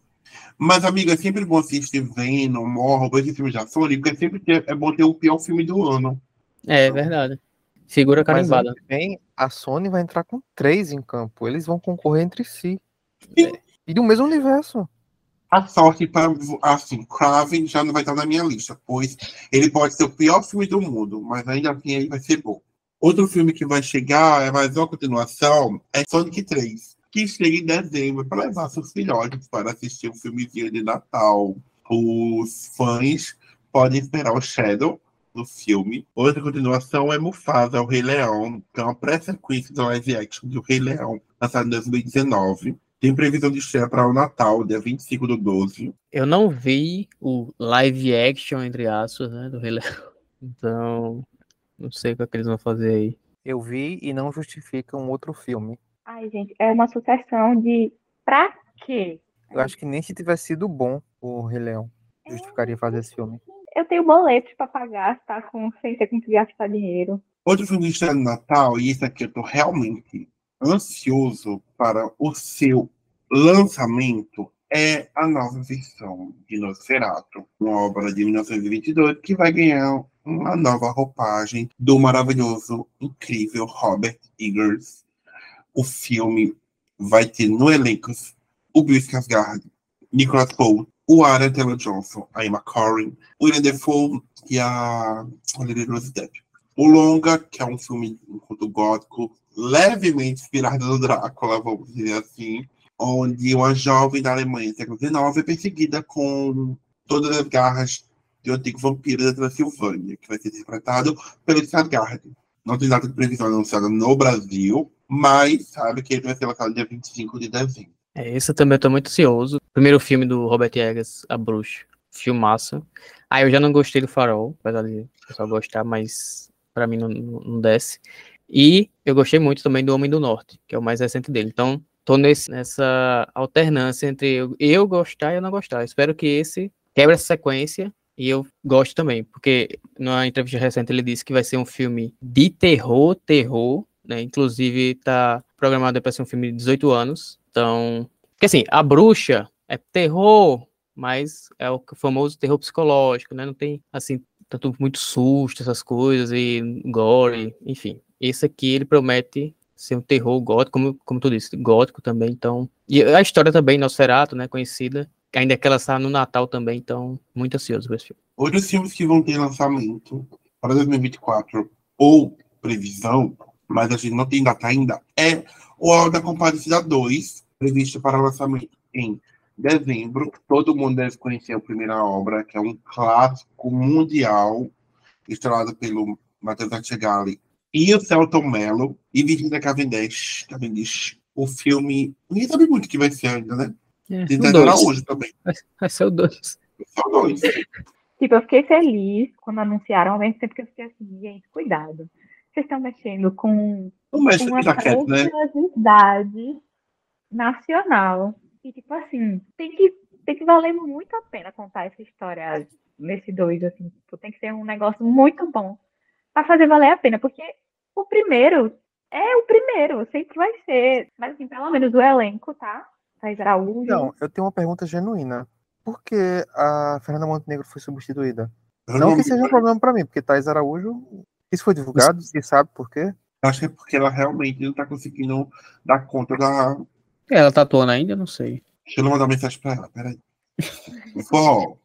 Mas, amiga, é sempre bom assistir Venom, Morbius, esse filme da Sony, porque é sempre é bom ter o pior filme do ano. É verdade. Figura carimbada. vem, a Sony vai entrar com três em campo. Eles vão concorrer entre si. É, E do mesmo universo. A sorte para assim, Craven já não vai estar na minha lista, pois ele pode ser o pior filme do mundo, mas ainda assim ele vai ser bom. Outro filme que vai chegar, é mais uma continuação, é Sonic 3, que chega em dezembro para levar seus filhotes para assistir um filmezinho de Natal. Os fãs podem esperar o Shadow no filme. Outra continuação é Mufasa, o Rei Leão, que é uma pré-sequência do live action do Rei Leão, lançado em 2019. Tem previsão de estreia para o Natal, dia 25 do 12. Eu não vi o live action, entre aspas, né, do Rei Leão. Então, não sei o que, é que eles vão fazer aí. Eu vi e não justifica um outro filme. Ai, gente, é uma sucessão de pra quê? Eu acho que nem se tivesse sido bom o Rei Leão, justificaria fazer esse filme. Eu tenho boletos pra pagar, tá? Com, sem ter com que gastar dinheiro. Outro filme estreia no Natal, e esse aqui eu tô realmente ansioso para o seu lançamento, é a nova versão de Nosferatu, uma obra de 1922 que vai ganhar uma nova roupagem do maravilhoso, incrível Robert Eggers. O filme vai ter no elenco o Bill Skarsgård, Nicholas Paul, o Aaron Taylor Johnson, a Emma Corrin, o William Defoe e a Olivia Rose Depp. O Longa, que é um filme conto gótico, levemente inspirado no Drácula, vamos dizer assim, onde uma jovem da Alemanha do século XIX é perseguida com todas as garras de um antigo vampiro da Transilvânia, que vai ser interpretado pelo Skarsgård. Não tem data de previsão anunciada no Brasil, mas sabe que ele vai ser lançado dia 25 de dezembro. É, esse também eu tô muito ansioso. Primeiro filme do Robert Eggers, A Bruxa. Filmaço. Ah, eu já não gostei do Farol, apesar de pessoal gostar, mas pra mim não, não desce. E eu gostei muito também do Homem do Norte, que é o mais recente dele. Então, tô nesse, nessa alternância entre eu, eu gostar e eu não gostar. Espero que esse quebre essa sequência e eu gosto também, porque na entrevista recente ele disse que vai ser um filme de terror, terror, né? Inclusive tá programado para ser um filme de 18 anos. Então, porque assim, a bruxa é terror, mas é o famoso terror psicológico, né? Não tem assim tanto muito susto, essas coisas e gore, enfim. Esse aqui ele promete ser um terror gótico, como, como tu disse, gótico também, então. E a história também, Nosferatu, né, conhecida, ainda que ela está no Natal também, então muito ansioso por esse filme. Outros filmes que vão ter lançamento para 2024 ou previsão, mas a gente não tem data ainda, é o Auto da Compadecida 2, previsto para lançamento em dezembro. Todo mundo deve conhecer a primeira obra, que é um clássico mundial, estrelado pelo Matheus Attigali e o Celton Mello e Virginia Cavendish. Cavendish. O filme, ninguém sabe muito o que vai ser ainda, né? É, Tem dois. Araújo também. Vai, ser o 2. São dois. Tipo, eu fiquei feliz quando anunciaram, ao mesmo tempo que eu fiquei assim, gente, cuidado. Vocês estão mexendo com O mestre uma de jaquete, né? curiosidade nacional. E, tipo assim, tem que, tem que valer muito a pena contar essa história nesse dois, assim. Tipo, tem que ser um negócio muito bom pra fazer valer a pena. Porque o primeiro é o primeiro, sempre vai ser. Mas, assim, pelo menos o elenco, tá? Thaís Araújo. Não, eu tenho uma pergunta genuína. Por que a Fernanda Montenegro foi substituída? Eu Não não que seja um problema pra mim, porque Thais Araújo. Isso foi divulgado? Você sabe por quê? Acho que é porque ela realmente não tá conseguindo dar conta da. Ela tá atuando ainda? Não sei. Deixa eu mandar mensagem pra ela, peraí. Bom,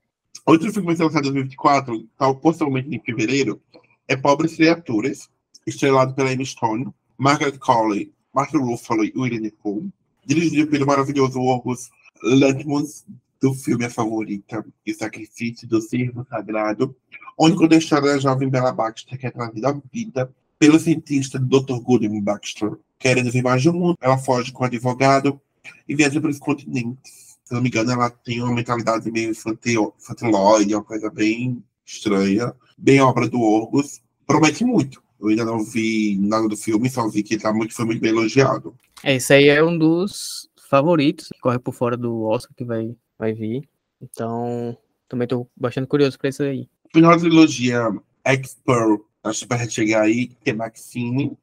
outro filme que vai ser lançado em 2024, tal, possivelmente em fevereiro, é Pobres Criaturas, estrelado pela Emma Stone, Margaret Colley, Mark Ruffalo e William Defoe, dirigido pelo maravilhoso Orgus Lanthimos, do filme A Favorita o Sacrifício do Servo Sagrado, onde conta a história da jovem Bella Baxter, que é trazida à vida pelo cientista Dr. William Baxter. Querendo ver mais do mundo, ela foge com o advogado e viaja pelos continentes. Se não me engano, ela tem uma mentalidade meio infantil- infantiloide, uma coisa bem estranha, bem obra do Orgus. Promete muito. Eu ainda não vi nada do filme, só vi que tá muito, foi muito bem elogiado. É, Esse aí é um dos favoritos, que corre por fora do Oscar que vai, vai vir. Então, também tô bastante curioso pra isso aí. Final da trilogia X-Pearl, acho que vai chegar aí, que é Maxine,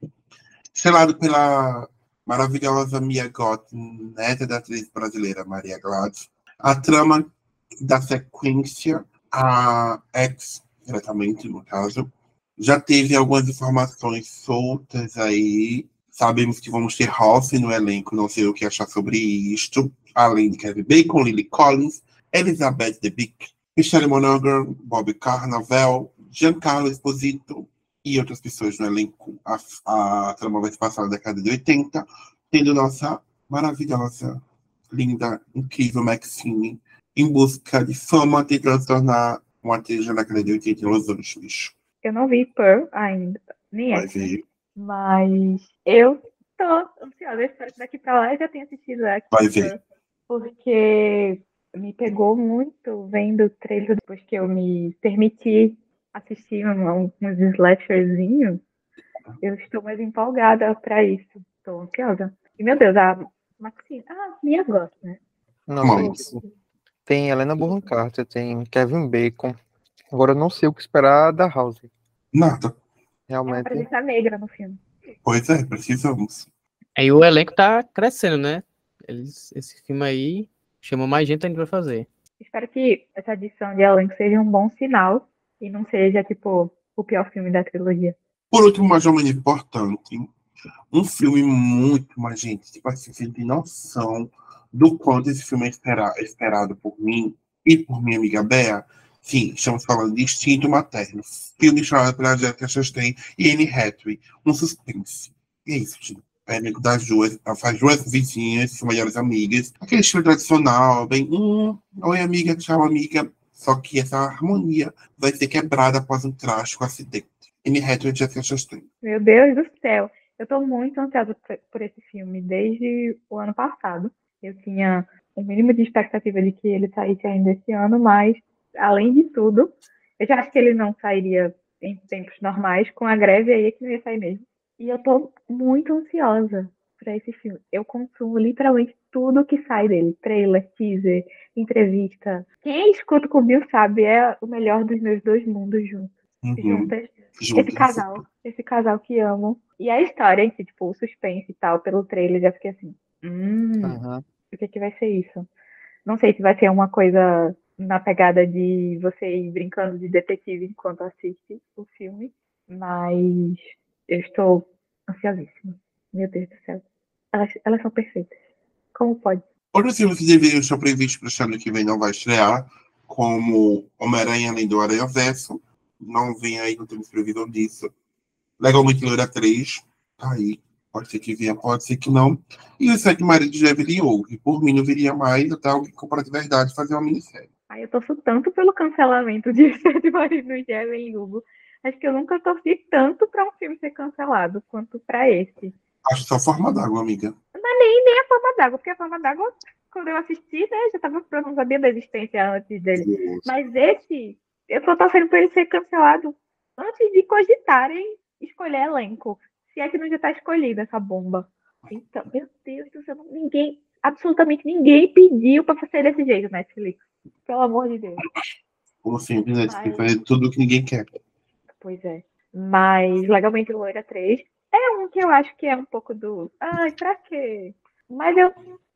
estrelado pela maravilhosa Mia Goth, neta da atriz brasileira Maria Gladys. A trama da sequência, a X, diretamente no caso, Já teve algumas informações soltas aí. Sabemos que vamos ter House no elenco, não sei o que achar sobre isto. Além de Kevin Bacon, Lily Collins, Elizabeth Debicki, Michelle Monaghan, Bob Carnaval, Giancarlo Esposito e outras pessoas no elenco. A, a trama vai se passar na década de 80, tendo nossa maravilhosa, linda, incrível Maxine em busca de fama, tentando se tornar uma atriz na década de 80 em Los Angeles. Eu não vi Pearl ainda, nem Vai essa. ver, Mas eu tô ansiosa. Eu espero que daqui pra lá eu já tenha assistido X. vai ver. Porque me pegou muito vendo o trailer depois que eu me permiti assistir um- uns slasherzinhos. Eu estou mais empolgada pra isso. Estou ansiosa. E meu Deus, a Maxine. Ah, minha gosta, né? Não, Mas- tem, Helena Bonham Carter, tem Kevin Bacon. Agora eu não sei o que esperar da House. Nada. É Realmente. presença negra no filme. Pois é, precisamos. Aí o elenco tá crescendo, né? Eles, esse filme aí chamou mais gente ainda pra fazer. Espero que essa adição de elenco seja um bom sinal e não seja, tipo, o pior filme da trilogia. Por último, mas não menos importante, um filme muito, mas gente, tipo assim, você tem noção do quanto esse filme é espera- é esperado por mim e por minha amiga Bea. Sim, estamos falando de Instinto Materno, filme chamado pela Jessica Chastain e Anne Hathaway, um suspense. E é isso, gente. É amigo das duas, faz duas vizinhas, são melhores amigas. Aquele estilo tradicional, bem, hum, oi amiga, tchau amiga. Só que essa harmonia vai ser quebrada após um trágico acidente. Anne Hathaway e Jessica Chastain. Meu Deus do céu. Eu tô muito ansiosa por- esse filme desde o ano passado. Eu tinha o mínimo de expectativa de que ele saísse ainda esse ano, mas, além de tudo, eu já acho que ele não sairia em tempos normais, com a greve aí é que não ia sair mesmo. E eu tô muito ansiosa pra esse filme. Eu consumo literalmente tudo que sai dele. Trailer, teaser, entrevista. Quem escuta o Bill sabe, é o melhor dos meus dois mundos juntos. Uhum. juntas. Juntas. Esse casal, esse casal que amo. E a história em si, tipo, o suspense e tal, pelo trailer, já fiquei assim, hum, Aham. o que que vai ser isso? Não sei se vai ser uma coisa na pegada de você ir brincando de detetive enquanto assiste o filme, mas eu estou ansiosíssima. Meu Deus do céu. Elas, elas são perfeitas. Como pode? Outros filmes que deveriam estar previstos para o ano que vem não vai estrear, como Homem-Aranha Além do Aranha Verso. Não vem aí, não temos previsão disso. Legalmente Loira 3, tá aí. Pode ser que venha, pode ser que não. E o Sete Maridos de Evelyn Hugo. Por mim, não viria mais até alguém comprar de verdade fazer uma minissérie. Aí eu torço tanto pelo cancelamento de Sete Maridos de Evelyn Hugo. Acho que eu nunca torci tanto para um filme ser cancelado quanto para esse. Acho só forma d'água, amiga. nem a forma d'água, porque a forma d'água, quando eu assisti, né, já tava, eu não sabia da existência antes dele. Mas esse, eu tô torcendo pra ele ser cancelado antes de cogitarem escolher elenco. Se é que não já tá escolhida essa bomba. Então, meu Deus do céu, ninguém, absolutamente ninguém pediu pra fazer desse jeito, Netflix. Pelo amor de Deus. Como sempre? Tem que Ai. fazer tudo que ninguém quer. Pois é. Mas Legalmente Loira 3 é um que eu acho que é um pouco do. Ai, pra quê? Mas eu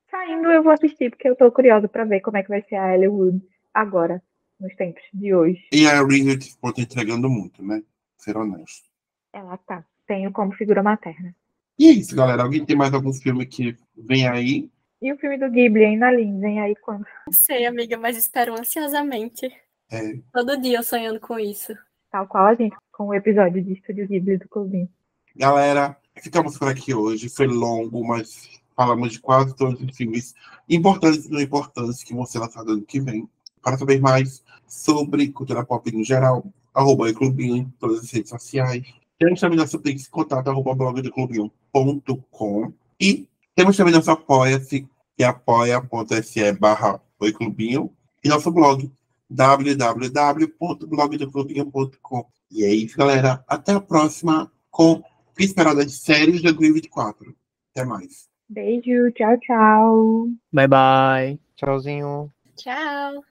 saindo eu vou assistir, porque eu tô curiosa pra ver como é que vai ser a Ellie Wood agora, nos tempos de hoje. E a Ringlet ficou tá entregando muito, né? Ser honesto. Ela tá. Tenho como figura materna. E é isso, galera. Alguém tem mais algum filme que vem aí? E o filme do Ghibli, hein, Naline? Vem aí quando? Não sei, amiga, mas espero ansiosamente. É, Todo dia eu sonhando com isso. Tal qual a gente, com o episódio de Estúdio Ghibli do Clubinho. Galera, ficamos por aqui hoje. Foi longo, mas falamos de quase todos os filmes importantes e não importantes que vão ser lançados ano que vem. Para saber mais sobre cultura pop no geral, arroba Clubinho em todas as redes sociais. Temos também nosso Pix contato, arroba blogdoclubinho.com e temos também nosso apoia-se, que é apoia.se barra Oi Clubinho e nosso blog www.blogdoclubinho.com E é isso, galera. Até a próxima com que esperar das séries de 2024. Até mais. Beijo, tchau, tchau. Bye bye. Tchauzinho. Tchau!